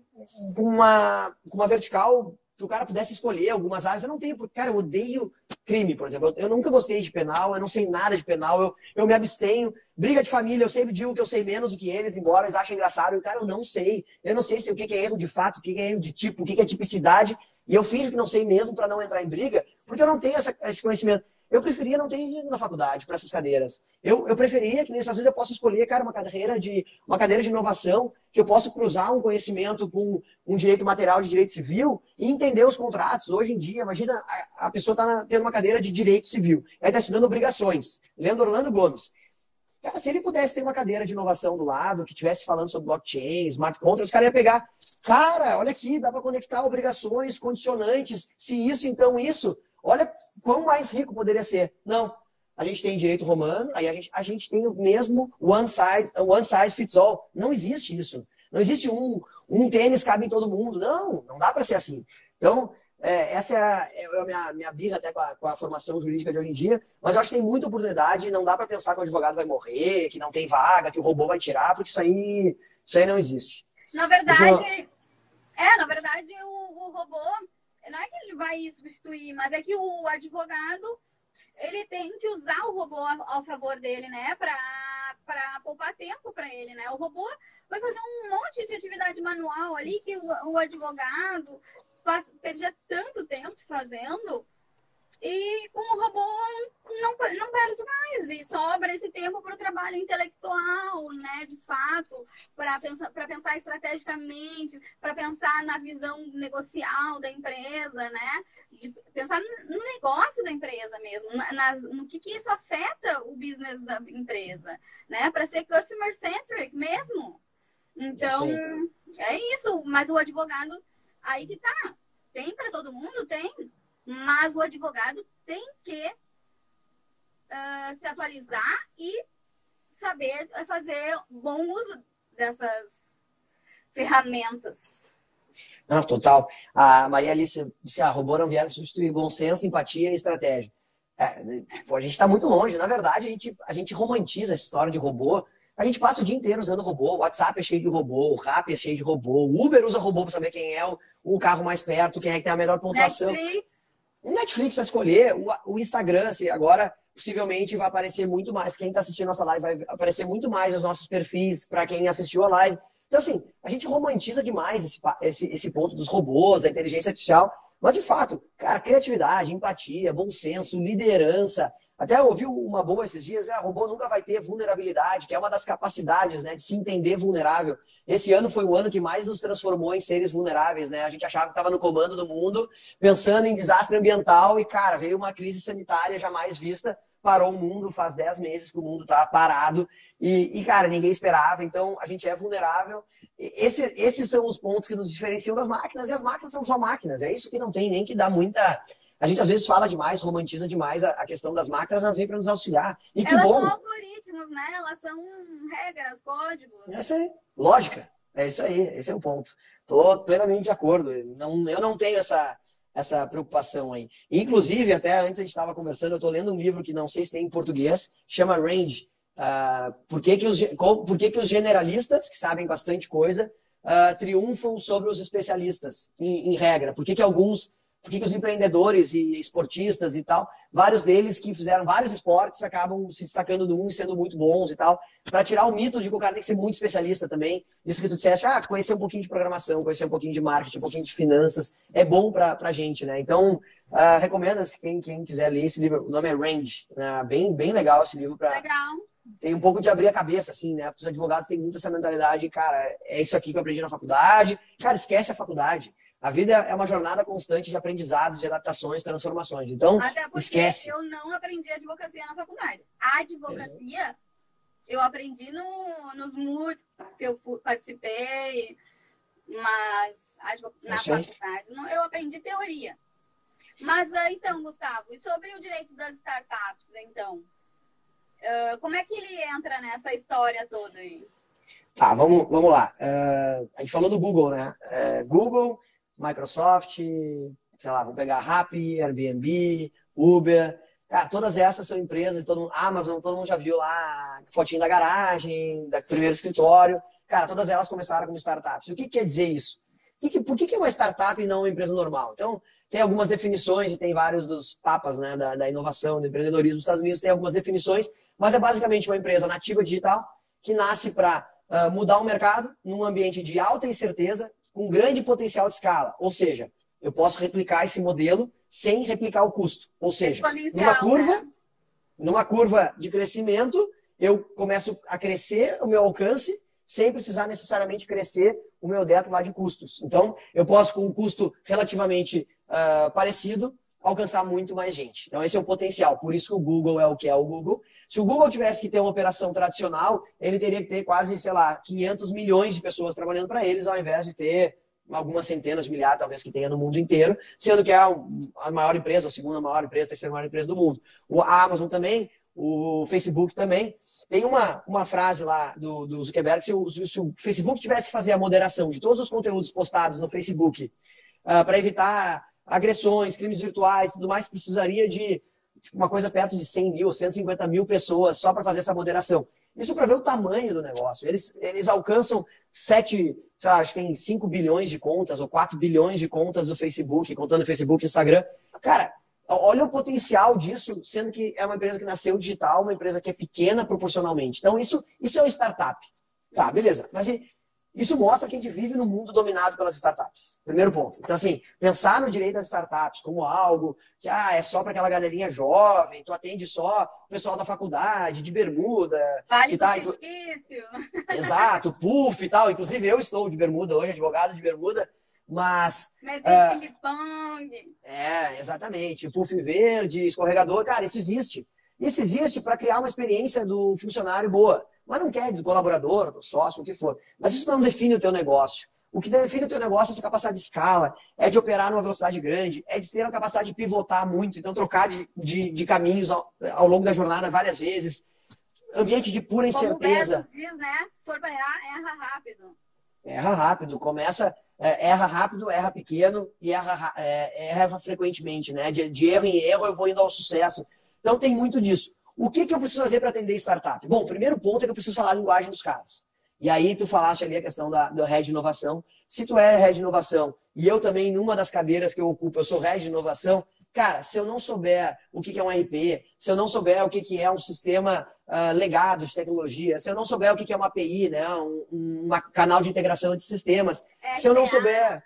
uma, uma vertical que o cara pudesse escolher algumas áreas. Eu não tenho, porque, cara, eu odeio crime, por exemplo. Eu, eu nunca gostei de penal, eu não sei nada de penal, eu, eu me abstenho. Briga de família, eu sempre digo que eu sei menos do que eles, embora eles achem engraçado. E, cara, eu não sei. Eu não sei se o que é erro de fato, o que é erro de tipo, o que é tipicidade. E eu finjo que não sei mesmo para não entrar em briga, porque eu não tenho essa, esse conhecimento. Eu preferia não ter ido na faculdade para essas cadeiras. Eu, eu preferia que, nessas vezes, eu possa escolher, cara, uma cadeira de uma cadeira de inovação, que eu possa cruzar um conhecimento com um direito material de direito civil e entender os contratos. Hoje em dia, imagina, a, a pessoa está tendo uma cadeira de direito civil, aí está estudando obrigações, lendo Orlando Gomes. Cara, se ele pudesse ter uma cadeira de inovação do lado, que estivesse falando sobre blockchain, smart contracts, os caras iam pegar. Cara, olha aqui, dá para conectar obrigações, condicionantes. Se isso, então isso. Olha quão mais rico poderia ser. Não. A gente tem direito romano, aí a gente, a gente tem o mesmo one size, one size fits all. Não existe isso. Não existe um, um tênis cabe em todo mundo. Não, não dá para ser assim. Então, é, essa é a, é a, minha, minha birra até com a, com a, formação jurídica de hoje em dia, mas eu acho que tem muita oportunidade, não dá para pensar que o advogado vai morrer, que não tem vaga, que o robô vai tirar, porque isso aí, isso aí não existe. Na verdade, é, na verdade, o, o robô não é que ele vai substituir, mas é que o advogado ele tem que usar o robô ao favor dele, né? Para poupar tempo para ele, né? O robô vai fazer um monte de atividade manual ali que o, o advogado perdia tanto tempo fazendo e com o robô não, não perde mais e sobra esse tempo para o trabalho intelectual, né? De fato, para pensar, pensar estrategicamente, para pensar na visão negocial da empresa, né? De pensar no negócio da empresa mesmo, nas, no que, que isso afeta o business da empresa, né? Para ser customer centric mesmo. Então, é isso. Mas o advogado, aí que tá. Tem para todo mundo? Tem. Mas o advogado tem que uh, se atualizar e saber fazer bom uso dessas ferramentas. Não, total. A Maria Alice disse: ah, robô não vieram substituir bom senso, empatia e estratégia. É, tipo, a gente está muito longe. Na verdade, a gente, a gente romantiza essa história de robô. A gente passa o dia inteiro usando robô. O WhatsApp é cheio de robô, o Rap é cheio de robô, o Uber usa robô para saber quem é o, o carro mais perto, quem é que tem a melhor pontuação. Netflix. Netflix para escolher, o, o Instagram, assim, agora possivelmente vai aparecer muito mais. Quem está assistindo nossa live vai aparecer muito mais os nossos perfis para quem assistiu a live. Então, assim, a gente romantiza demais esse, esse, esse ponto dos robôs, da inteligência artificial. Mas, de fato, cara, criatividade, empatia, bom senso, liderança. Até ouvi uma boa esses dias, ah, robô nunca vai ter vulnerabilidade, que é uma das capacidades né, de se entender vulnerável. Esse ano foi o ano que mais nos transformou em seres vulneráveis, né? A gente achava que estava no comando do mundo, pensando em desastre ambiental e, cara, veio uma crise sanitária jamais vista, parou o mundo, faz 10 meses que o mundo está parado e, e, cara, ninguém esperava, então a gente é vulnerável. Esse, esses são os pontos que nos diferenciam das máquinas e as máquinas são só máquinas, é isso que não tem nem que dar muita a gente às vezes fala demais, romantiza demais a, a questão das máquinas, elas vêm para nos auxiliar. E que elas bom. são algoritmos, né? Elas são regras, códigos. É isso aí. Lógica. É isso aí. Esse é o ponto. Estou plenamente de acordo. Não, eu não tenho essa, essa preocupação aí. Inclusive, até antes a gente estava conversando, eu estou lendo um livro que não sei se tem em português, chama Range. Uh, por que, que, os, por que, que os generalistas, que sabem bastante coisa, uh, triunfam sobre os especialistas, em, em regra? Por que, que alguns por que os empreendedores e esportistas e tal, vários deles que fizeram vários esportes acabam se destacando num e sendo muito bons e tal, para tirar o mito de que o cara tem que ser muito especialista também. Isso que tu disseste, ah, conhecer um pouquinho de programação, conhecer um pouquinho de marketing, um pouquinho de finanças, é bom para a gente, né? Então, uh, recomendo quem, quem quiser ler esse livro, o nome é Range, né? bem, bem legal esse livro para tem um pouco de abrir a cabeça, assim, né? Porque os advogados têm muito essa mentalidade, cara, é isso aqui que eu aprendi na faculdade. Cara, esquece a faculdade. A vida é uma jornada constante de aprendizados, de adaptações, transformações. Então, Até porque esquece. eu não aprendi advocacia na faculdade. A advocacia, é. eu aprendi no, nos MUTs que eu participei, mas na faculdade não, eu aprendi teoria. Mas ah, então, Gustavo, e sobre o direito das startups, então? Uh, como é que ele entra nessa história toda aí? Tá, vamos, vamos lá. Uh, a gente falou do Google, né? Uh, Google, Microsoft, sei lá, vamos pegar Rappi, Airbnb, Uber. Cara, todas essas são empresas, todo mundo, Amazon, todo mundo já viu lá fotinho da garagem, do primeiro escritório. Cara, todas elas começaram como startups. O que quer dizer isso? Por que é uma startup e não uma empresa normal? Então, tem algumas definições, e tem vários dos papas né, da, da inovação, do empreendedorismo dos Estados Unidos, tem algumas definições, mas é basicamente uma empresa nativa digital que nasce para uh, ah, mudar o mercado num ambiente de alta incerteza, com grande potencial de escala. Ou seja, eu posso replicar esse modelo sem replicar o custo. Ou seja, numa curva, né? numa curva de crescimento, eu começo a crescer o meu alcance sem precisar necessariamente crescer o meu dentro lá de custos. Então, eu posso, com um custo relativamente uh, parecido, alcançar muito mais gente. Então, esse é o potencial. Por isso que o Google é o que é o Google. Se o Google tivesse que ter uma operação tradicional, ele teria que ter quase, sei lá, 500 milhões de pessoas trabalhando para eles, ao invés de ter algumas centenas de milhares, talvez, que tenha no mundo inteiro, sendo que é a maior empresa, a segunda maior empresa, a terceira maior empresa do mundo. A Amazon também, o Facebook também. Tem uma, uma frase lá do, do Zuckerberg, se o, se o Facebook tivesse que fazer a moderação de todos os conteúdos postados no Facebook uh, ah, para evitar agressões, crimes virtuais tudo mais, precisaria de uma coisa perto de 100 mil, 150 mil pessoas só para fazer essa moderação. Isso para ver o tamanho do negócio. Eles, eles alcançam 7, sei lá, acho que tem 5 bilhões de contas ou 4 bilhões de contas do Facebook, contando Facebook e Instagram. Cara, olha o potencial disso, sendo que é uma empresa que nasceu digital, uma empresa que é pequena proporcionalmente. Então, isso, isso é uma startup. Tá, beleza. Mas isso mostra que a gente vive num mundo dominado pelas startups. Primeiro ponto. Então, assim, pensar no direito das startups como algo que ah, é só para aquela galerinha jovem, tu atende só o pessoal da faculdade, de bermuda. Vale tá, difícil. Exato, puff e tal. Inclusive, eu estou de bermuda hoje, advogado de bermuda. Mas. Mas é uh, ping-pong. É, exatamente. Puff verde, escorregador, cara, isso existe. Isso existe para criar uma experiência do funcionário boa. Mas não quer do colaborador, do sócio, o que for. Mas isso não define o teu negócio. O que define o teu negócio é essa capacidade de escala, é de operar numa velocidade grande, é de ter a capacidade de pivotar muito, então trocar de, de, de caminhos ao, ao, longo da jornada várias vezes. Ambiente de pura incerteza. Como diz, né? Se for para errar, erra rápido. Erra rápido. Começa, é, erra rápido, erra pequeno e erra, é, erra frequentemente, né? De, de erro em erro eu vou indo ao sucesso. Então tem muito disso. O que, que eu preciso fazer para atender startup? Bom, o primeiro ponto é que eu preciso falar a linguagem dos caras. E aí tu falaste ali a questão da, do Head de Inovação. Se tu é Head de Inovação e eu também, numa das cadeiras que eu ocupo, eu sou Head de Inovação, cara, se eu não souber o que é um RP, se eu não souber o que é um sistema uh, legado de tecnologia, se eu não souber o que é uma API, né, um, um canal de integração de sistemas, é se eu não souber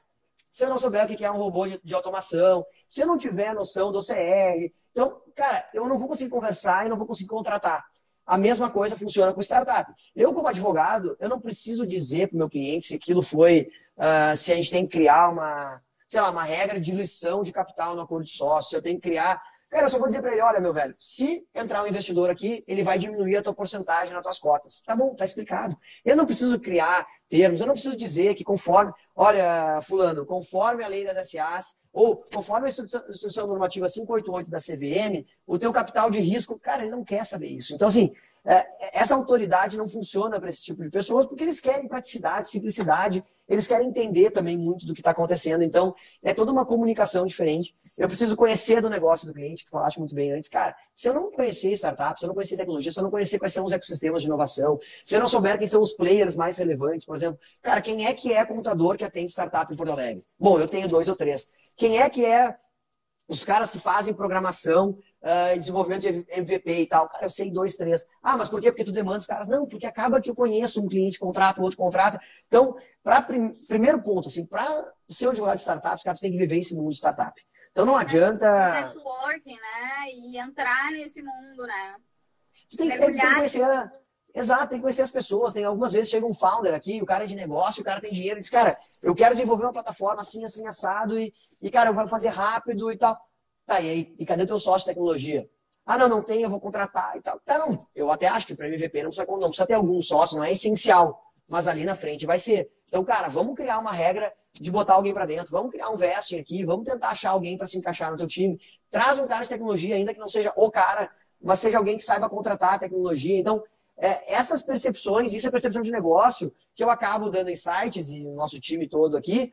se eu não souber o que é um robô de, de automação, se eu não tiver noção do CR, então, cara, eu não vou conseguir conversar e não vou conseguir contratar. A mesma coisa funciona com startup. Eu, como advogado, eu não preciso dizer para o meu cliente se aquilo foi, uh, se a gente tem que criar uma, sei lá, uma regra de diluição de capital no acordo de sócio, eu tenho que criar. Cara, eu só vou dizer para ele, olha, meu velho, se entrar um investidor aqui, ele vai diminuir a tua porcentagem nas tuas cotas. Tá bom, tá explicado. Eu não preciso criar termos, eu não preciso dizer que conforme, olha, fulano, conforme a lei das SAs, ou conforme a instrução, normativa 588 da CVM, o teu capital de risco, cara, ele não quer saber isso. Então, assim, é, essa autoridade não funciona para esse tipo de pessoas porque eles querem praticidade, simplicidade, eles querem entender também muito do que está acontecendo. Então, é toda uma comunicação diferente. Eu preciso conhecer do negócio do cliente, tu falaste muito bem antes. Cara, se eu não conhecer startup, se eu não conhecer tecnologia, se eu não conhecer quais são os ecossistemas de inovação, se eu não souber quem são os players mais relevantes, por exemplo, cara, quem é que é contador que atende startup em Porto Alegre? Bom, eu tenho dois ou três. Quem é que é os caras que fazem programação uh, desenvolvimento de MVP e tal. Cara, eu sei dois, três. Ah, mas por quê? Porque tu demanda os caras. Não, porque acaba que eu conheço um cliente, contrata, o outro contrata. Então, para prim primeiro ponto, assim, para ser um advogado de startup, os caras têm que viver esse mundo de startup. Então não adianta. Networking, né? E entrar nesse mundo, né? Tu tem, tem que conhecer. Exato, tem que conhecer as pessoas. Tem algumas vezes chega um founder aqui, o cara é de negócio, o cara tem dinheiro, e diz, cara, eu quero desenvolver uma plataforma assim, assim, assado, e, e cara, eu vou fazer rápido e tal. Tá, e aí, e cadê teu sócio de tecnologia? Ah, não, não tem, eu vou contratar e tal. Tá, não. Eu até acho que para MVP não precisa, não precisa ter algum sócio, não é essencial. Mas ali na frente vai ser. Então, cara, vamos criar uma regra de botar alguém para dentro. Vamos criar um vesting aqui, vamos tentar achar alguém para se encaixar no teu time. Traz um cara de tecnologia, ainda que não seja o cara, mas seja alguém que saiba contratar a tecnologia. Então, é, essas percepções, isso é percepção de negócio, que eu acabo dando insights e o nosso time todo aqui,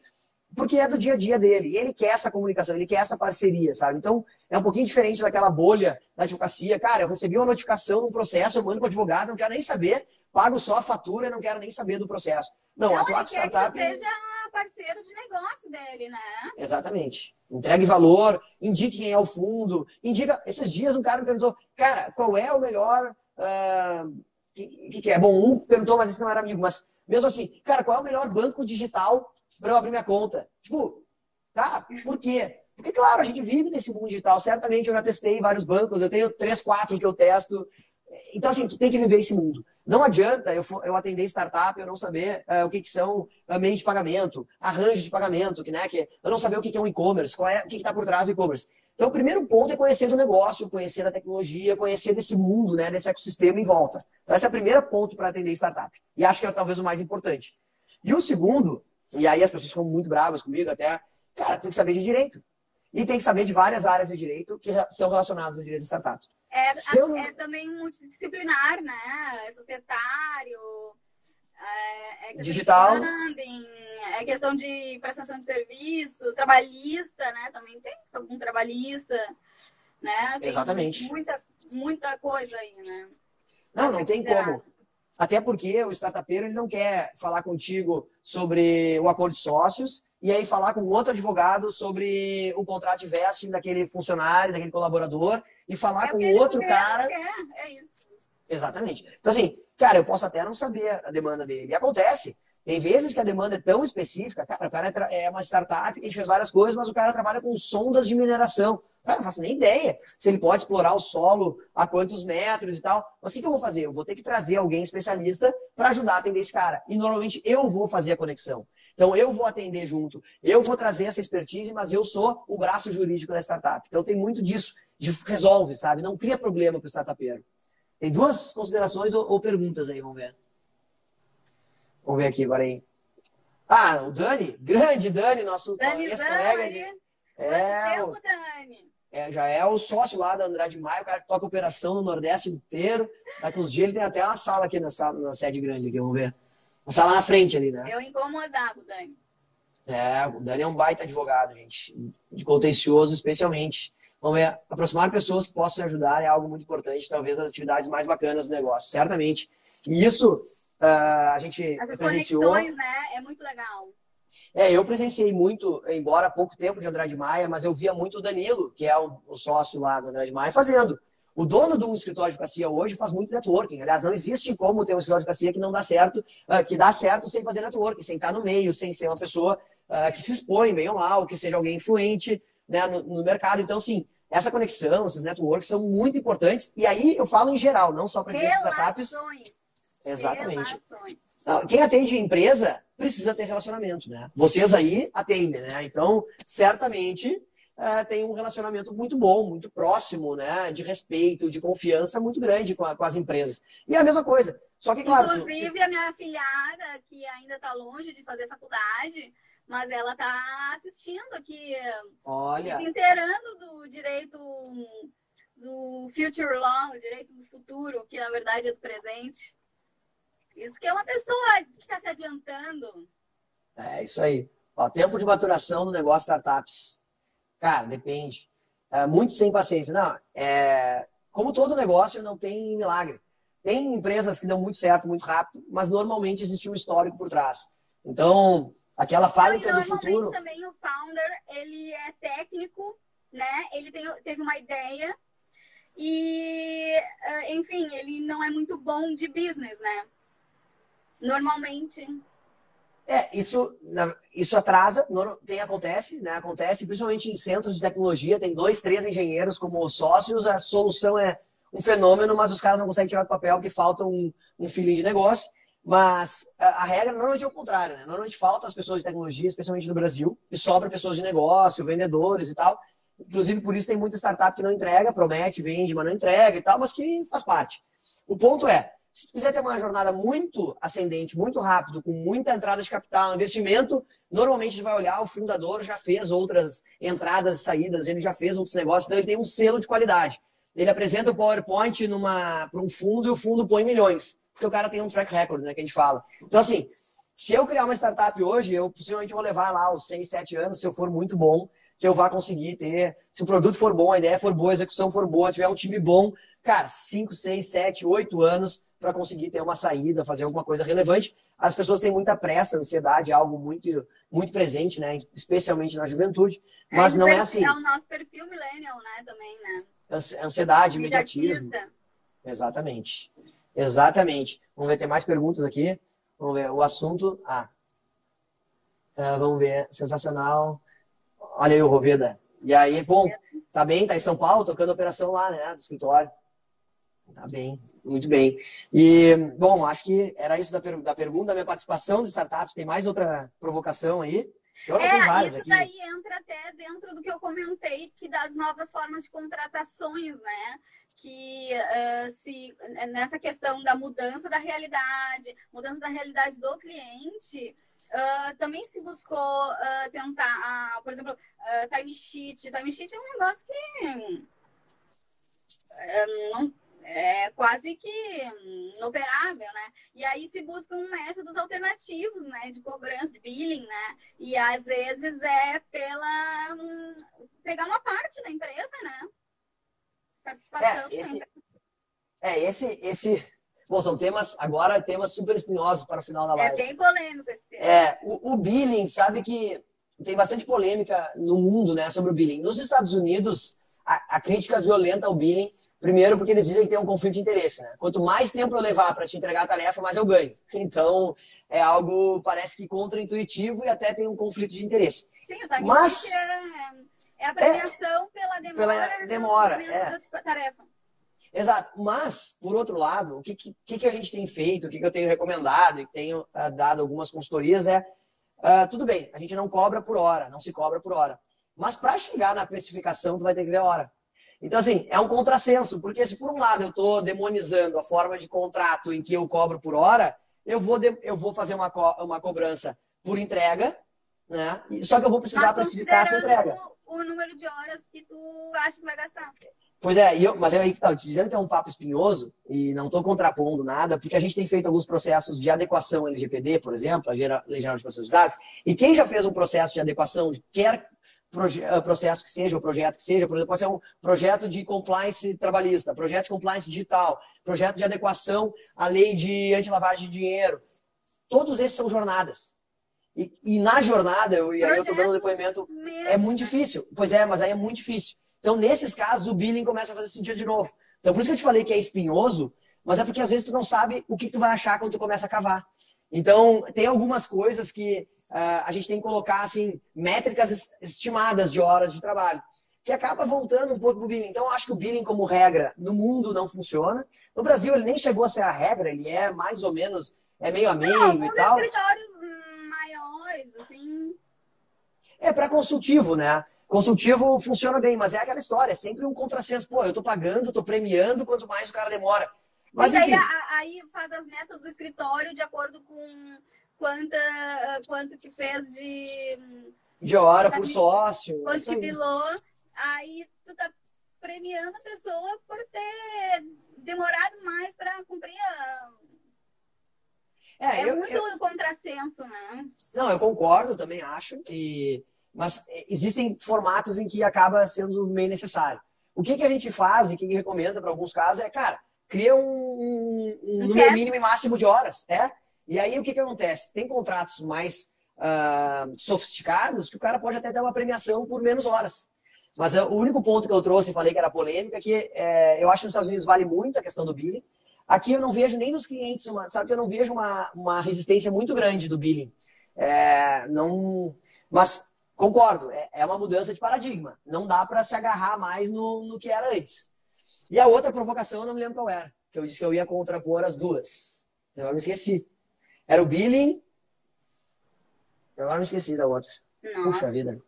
porque é do dia a dia dele. E ele quer essa comunicação, ele quer essa parceria, sabe? Então, é um pouquinho diferente daquela bolha da advocacia. Cara, eu recebi uma notificação num processo, eu mando para o advogado, não quero nem saber, pago só a fatura, não quero nem saber do processo. Não, não a tua startup. Que seja parceiro de negócio dele, né? Exatamente. Entregue valor, indique quem é o fundo, indica. Esses dias um cara me perguntou, cara, qual é o melhor. Uh... que, que é? Bom, um perguntou, mas esse não era amigo, mas mesmo assim, cara, qual é o melhor banco digital para eu abrir minha conta. Tipo, tá? Por quê? Porque, claro, a gente vive nesse mundo digital. Certamente eu já testei vários bancos, eu tenho três, quatro que eu testo. Então, assim, tu tem que viver esse mundo. Não adianta eu, eu atender startup eu não saber uh, o que, que são uh, meios de pagamento, arranjo de pagamento, que, né, que eu não saber o que, que é um e-commerce, qual é, o que está por trás do e-commerce. Então, o primeiro ponto é conhecer o negócio, conhecer a tecnologia, conhecer desse mundo, né, desse ecossistema em volta. Então, esse é o primeiro ponto para atender startup. E acho que é talvez o mais importante. E o segundo e aí as pessoas ficam muito bravas comigo, até, cara, tem que saber de direito. E tem que saber de várias áreas de direito que são relacionadas ao direito de startups. É, é também multidisciplinar, né? É societário, é, é digital. De funding, é questão de prestação de serviço, trabalhista, né? Também tem algum trabalhista, né? Tem Exatamente. Muita, muita coisa aí, né? Não, não tem como. Até porque o startupeiro ele não quer falar contigo sobre o acordo de sócios e aí falar com outro advogado sobre o contrato de vesting daquele funcionário, daquele colaborador e falar é com outro quer, cara. É, é isso. Exatamente. Então, assim, cara, eu posso até não saber a demanda dele. E acontece. Tem vezes que a demanda é tão específica, cara, o cara é, é uma startup, a gente fez várias coisas, mas o cara trabalha com sondas de mineração. Cara, não faço nem ideia se ele pode explorar o solo a quantos metros e tal. Mas o que, que eu vou fazer? Eu vou ter que trazer alguém especialista para ajudar a atender esse cara. E normalmente eu vou fazer a conexão. Então eu vou atender junto, eu vou trazer essa expertise, mas eu sou o braço jurídico da startup. Então tem muito disso, de resolve, sabe? Não cria problema para o startupeiro. Tem duas considerações ou, ou, perguntas aí, vamos ver. Vamos ver aqui agora aí. Ah, o Dani, grande Dani, nosso ex-colega de. É, tempo, Dani? É, já é o sócio lá da Andrade Maia, o cara que toca operação no Nordeste inteiro. Daqui uns dias ele tem até uma sala aqui na, sala, na sede grande aqui, vamos ver. Uma sala na frente ali, né? Eu incomodava o Dani. É, o Dani é um baita advogado, gente. De contencioso, especialmente. Vamos ver, aproximar pessoas que possam ajudar é algo muito importante, talvez as atividades mais bacanas do negócio, certamente. E isso uh, a gente As conexões, né? É muito legal. É, eu presenciei muito, embora há pouco tempo de Andrade Maia, mas eu via muito o Danilo, que é o, o sócio lá do Andrade Maia, fazendo. O dono de um escritório de advocacia hoje faz muito networking. Aliás, não existe como ter um escritório de advocacia que não dá certo, uh, que dá certo sem fazer networking, sem estar no meio, sem ser uma pessoa uh, que se expõe bem ou mal, que seja alguém influente né, no, no, mercado. Então, sim, essa conexão, esses networks são muito importantes. E aí eu falo em geral, não só para empresas startups. Exatamente. Relações. Quem atende empresa precisa ter relacionamento, né? Vocês aí atendem, né? Então, certamente é, tem um relacionamento muito bom, muito próximo, né? De respeito, de confiança muito grande com, a, com as empresas. E é a mesma coisa. Só que, claro. Inclusive, tu... a minha filhada, que ainda está longe de fazer faculdade, mas ela está assistindo aqui. Olha. Se inteirando do direito do future law, o direito do futuro, que na verdade é do presente. Isso que é uma pessoa que está se adiantando. É, isso aí. Ó, tempo de maturação no negócio startups. Cara, depende. É, muito sem paciência. Não, é, como todo negócio, não tem milagre. Tem empresas que dão muito certo, muito rápido, mas normalmente existe um histórico por trás. Então, aquela fábrica do futuro... também o founder, ele é técnico, né? Ele tem, teve uma ideia e, eh, enfim, ele não é muito bom de business, né? Normalmente. É, isso, isso atrasa, tem, acontece, né? Acontece, principalmente em centros de tecnologia, tem dois, três engenheiros como sócios, a solução é um fenômeno, mas os caras não conseguem tirar do papel porque falta um, um feeling de negócio. Mas a, a, regra normalmente é o contrário, né? Normalmente falta as pessoas de tecnologia, especialmente no Brasil, e sobra pessoas de negócio, vendedores e tal. Inclusive, por isso tem muita startup que não entrega, promete, vende, mas não entrega e tal, mas que faz parte. O ponto é, se quiser ter uma jornada muito ascendente, muito rápido, com muita entrada de capital, investimento, normalmente gente vai olhar, o fundador já fez outras entradas saídas, ele já fez outros negócios, então ele tem um selo de qualidade. Ele apresenta o PowerPoint para um fundo e o fundo põe milhões, porque o cara tem um track record, né, que a gente fala. Então, assim, se eu criar uma startup hoje, eu possivelmente vou levar lá os 6, 7 anos, se eu for muito bom, que eu vá conseguir ter. Se o produto for bom, a ideia for boa, a execução for boa, tiver um time bom, cara, 5, 6, 7, 8 anos para conseguir ter uma saída, fazer alguma coisa relevante. As pessoas têm muita pressa, ansiedade, é algo muito, muito presente, né? Especialmente na juventude. É, mas é, não é assim. É o nosso perfil millennial, né? Também, né? Ansiedade, imediatismo. Exatamente. Exatamente. Vamos ver, tem mais perguntas aqui. Vamos ver, o assunto. Ah. Uh, vamos ver, sensacional. Olha aí o Roveda. E aí, bom, tá bem, tá em São Paulo, tocando operação lá, né, do escritório. Tá bem, muito bem. E, bom, acho que era isso da, per da pergunta, da minha participação de startups. Tem mais outra provocação aí? Eu é, isso aqui. daí entra até dentro do que eu comentei, que das novas formas de contratações, né? Que uh, se nessa questão da mudança da realidade, mudança da realidade do cliente, Uh, também se buscou uh, tentar, uh, por exemplo, uh, timesheet. Timesheet é um negócio que não, é quase que inoperável, né? E aí se buscam métodos alternativos, né? De cobrança, de billing, né? E às vezes é pela... Um, pegar uma parte da empresa, né? Participação. É, esse, é, esse, esse Bom, são temas, agora, temas super espinhosos para o final da é live. É bem polêmico esse tema. É, o, o billing, sabe que tem bastante polêmica no mundo, né, sobre o billing. Nos Estados Unidos, a, a, crítica violenta ao billing, primeiro porque eles dizem que tem um conflito de interesse, né? Quanto mais tempo eu levar para te entregar a tarefa, mais eu ganho. Então, é algo, parece que contra-intuitivo e até tem um conflito de interesse. Sim, o Mas, é, é a premiação é, pela demora, pela demora é. tarefa. Exato. Mas, por outro lado, o que, que, que a gente tem feito, o que, que eu tenho recomendado e tenho uh, dado algumas consultorias é, uh, tudo bem, a gente não cobra por hora, não se cobra por hora. Mas para chegar na precificação, tu vai ter que ver a hora. Então, assim, é um contrassenso, porque se por um lado eu estou demonizando a forma de contrato em que eu cobro por hora, eu vou, de, eu vou fazer uma, co uma cobrança por entrega, né? Só que eu vou precisar precificar essa entrega. O, o número de horas que tu acha que vai gastar. Pois é, eu, mas eu aí tá, te dizendo que é um papo espinhoso e não estou contrapondo nada, porque a gente tem feito alguns processos de adequação LGPD, por exemplo, a Lei Geral de Proteção de Dados, e quem já fez um processo de adequação de quer processo que seja, ou projeto que seja, por exemplo, pode ser um projeto de compliance trabalhista, projeto de compliance digital, projeto de adequação à lei de anti-lavagem de dinheiro. Todos esses são jornadas. E, e na jornada, eu, e aí eu estou dando depoimento, é muito difícil. Pois é, mas aí é muito difícil. Então, nesses casos, o billing começa a fazer sentido de novo. Então, por isso que eu te falei que é espinhoso, mas é porque às vezes tu não sabe o que, tu vai achar quando tu começa a cavar. Então, tem algumas coisas que uh, a gente tem que colocar, assim, métricas estimadas de horas de trabalho, que acaba voltando um pouco pro billing. Então, eu acho que o billing, como regra, no mundo não funciona. No Brasil, ele nem chegou a ser a regra, ele é mais ou menos, é meio a meio não, e tal. escritórios maiores, assim... É para consultivo, né? Consultivo funciona bem, mas é aquela história, é sempre um contrassenso. Pô, eu tô pagando, tô premiando, quanto mais o cara demora. Mas, mas aí, aí faz as metas do escritório de acordo com quanta, quanto que fez de... De hora por sócio. Quanto que bilou. Aí tu tá premiando a pessoa por ter demorado mais para cumprir a... É, é eu, muito eu... contrassenso, né? Não, eu concordo, também acho que mas existem formatos em que acaba sendo meio necessário. O que, que a gente faz e que recomenda para alguns casos é, cara, cria um, um número mínimo e máximo de horas, é? E aí o que, que acontece? Tem contratos mais uh, sofisticados que o cara pode até dar uma premiação por menos horas. Mas uh, o único ponto que eu trouxe e falei que era polêmica é que é, eu acho que nos Estados Unidos vale muito a questão do billing. Aqui eu não vejo nem nos clientes, uma, sabe que eu não vejo uma, uma resistência muito grande do billing. É, não, mas Concordo, é, é uma mudança de paradigma. Não dá para se agarrar mais no, no que era antes. E a outra provocação eu não me lembro qual era, que eu disse que eu ia contrapor as duas. Eu me esqueci. Era o billing. Eu agora me esqueci da outra. Nossa. Puxa vida.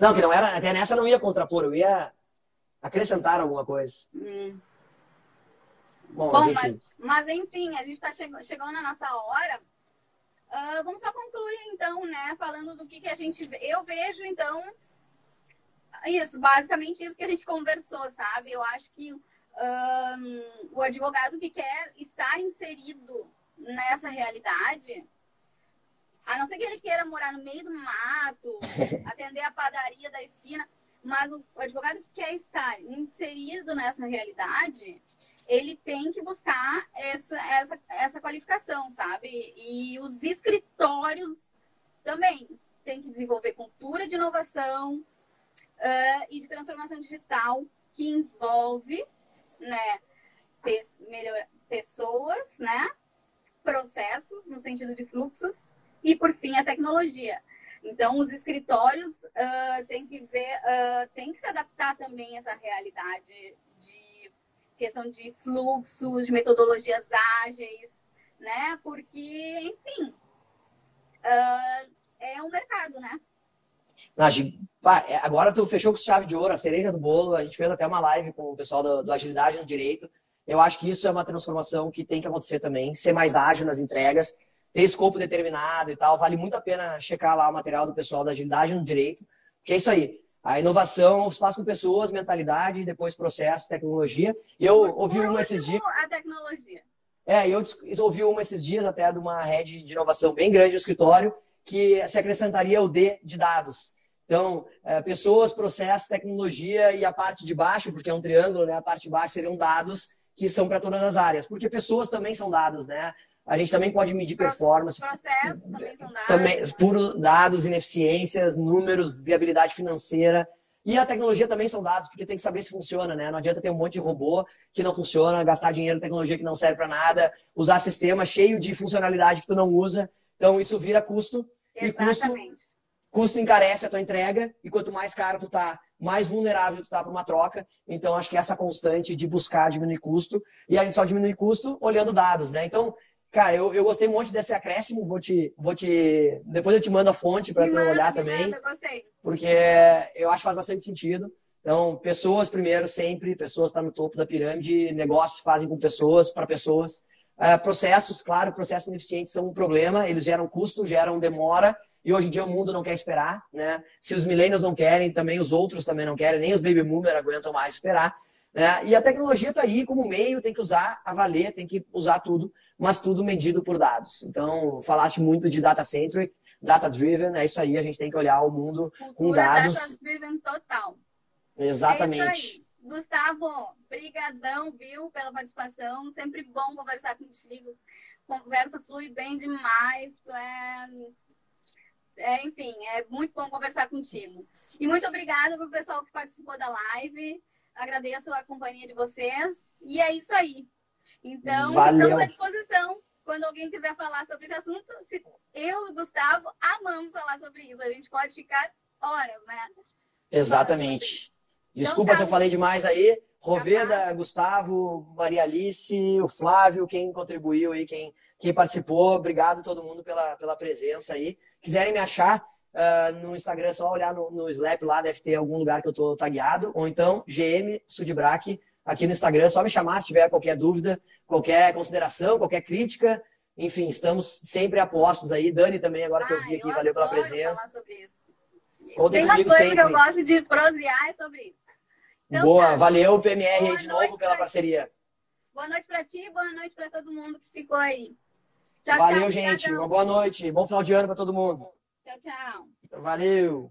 Não, que não era. Até nessa não ia contrapor, eu ia acrescentar alguma coisa. Hum. Bom, Bom mas, enfim. Mas, enfim, a gente está chegando, chegando na nossa hora. Uh, vamos só concluir, então, né? Falando do que, que a gente. Eu vejo, então. Isso, basicamente isso que a gente conversou, sabe? Eu acho que um, o advogado que quer estar inserido nessa realidade, a não ser que ele queira morar no meio do mato, atender a padaria da esquina, mas o advogado que quer estar inserido nessa realidade, ele tem que buscar essa, essa, essa qualificação, sabe? E os escritórios também têm que desenvolver cultura de inovação uh, e de transformação digital que envolve né, pe melhor, pessoas, né, processos no sentido de fluxos e, por fim, a tecnologia. Então, os escritórios uh, têm que ver, uh, têm que se adaptar também a essa realidade questão de fluxos, de metodologias ágeis, né? Porque, enfim, uh, é um mercado, né? É, agora tu fechou com chave de ouro, a cereja do bolo. A gente fez até uma live com o pessoal do, do Agilidade no Direito. Eu acho que isso é uma transformação que tem que acontecer também, ser mais ágil nas entregas, ter escopo determinado e tal. Vale muito a pena checar lá o material do pessoal da Agilidade no Direito, porque é isso aí. A inovação se faz com pessoas, mentalidade, depois processo, tecnologia. E eu por, ouvi por uma esses dias. A tecnologia. É, eu ouvi uma esses dias até de uma rede de inovação bem grande no escritório, que se acrescentaria o D de dados. Então, é, pessoas, processo, tecnologia e a parte de baixo, porque é um triângulo, né? A parte de baixo seriam dados que são para todas as áreas, porque pessoas também são dados, né? A gente também pode medir performance. Processos também são dados. Também, puro dados, ineficiências, números, viabilidade financeira. E a tecnologia também são dados, porque tem que saber se funciona, né? Não adianta ter um monte de robô que não funciona, gastar dinheiro em tecnologia que não serve para nada, usar sistema cheio de funcionalidade que tu não usa. Então, isso vira custo. Exatamente. E custo, custo encarece a tua entrega. E quanto mais caro tu tá, mais vulnerável tu tá para uma troca. Então, acho que essa constante de buscar diminuir custo. E a gente só diminui custo olhando dados, né? Então, Cara, eu, eu gostei muito desse acréscimo. Vou te, vou te. Depois eu te mando a fonte para tu manda, olhar também. Manda, gostei. Porque eu acho que faz bastante sentido. Então, pessoas primeiro, sempre. Pessoas estão tá no topo da pirâmide. Negócios fazem com pessoas, para pessoas. É, processos, claro, processos ineficientes são um problema. Eles geram custo, geram demora. E hoje em dia o mundo não quer esperar, né? Se os millennials não querem, também os outros também não querem, nem os baby boomers aguentam mais esperar. Né? E a tecnologia está aí como meio, tem que usar a valer, tem que usar tudo mas tudo medido por dados. Então, falaste muito de data centric, data driven, é isso aí, a gente tem que olhar o mundo Cultura com dados. Data driven total. Exatamente. É Gustavo, brigadão, viu, pela participação. Sempre bom conversar contigo. Conversa flui bem demais. Tu é... é enfim, é muito bom conversar contigo. E muito obrigada pro pessoal que participou da live. Agradeço a companhia de vocês. E é isso aí. Então, Valeu. estamos à disposição. Quando alguém quiser falar sobre esse assunto, se eu e o Gustavo amamos falar sobre isso. A gente pode ficar horas, né? Exatamente. Desculpa então, tá. se eu falei demais aí. Roveda, tá Gustavo, Maria Alice, o Flávio, quem contribuiu aí, quem, quem participou. Obrigado todo mundo pela, pela presença aí. Quiserem me achar uh, no Instagram, é só olhar no, no Slap lá, deve ter algum lugar que eu tô tagueado. Ou então, GM Sudbrac aqui no Instagram. É só me chamar se tiver qualquer dúvida, qualquer consideração, qualquer crítica. Enfim, estamos sempre a postos aí. Dani também, agora que eu vi aqui, valeu pela presença. Contem Tem uma coisa sempre. que eu gosto de prosear é sobre isso. Então, boa, tá. valeu PMR boa aí de novo pela parceria. Boa noite para ti, boa noite para todo mundo que ficou aí. Tchau, valeu, tchau, gente. Uma boa noite. Bom final de ano para todo mundo. Tchau, tchau. Valeu.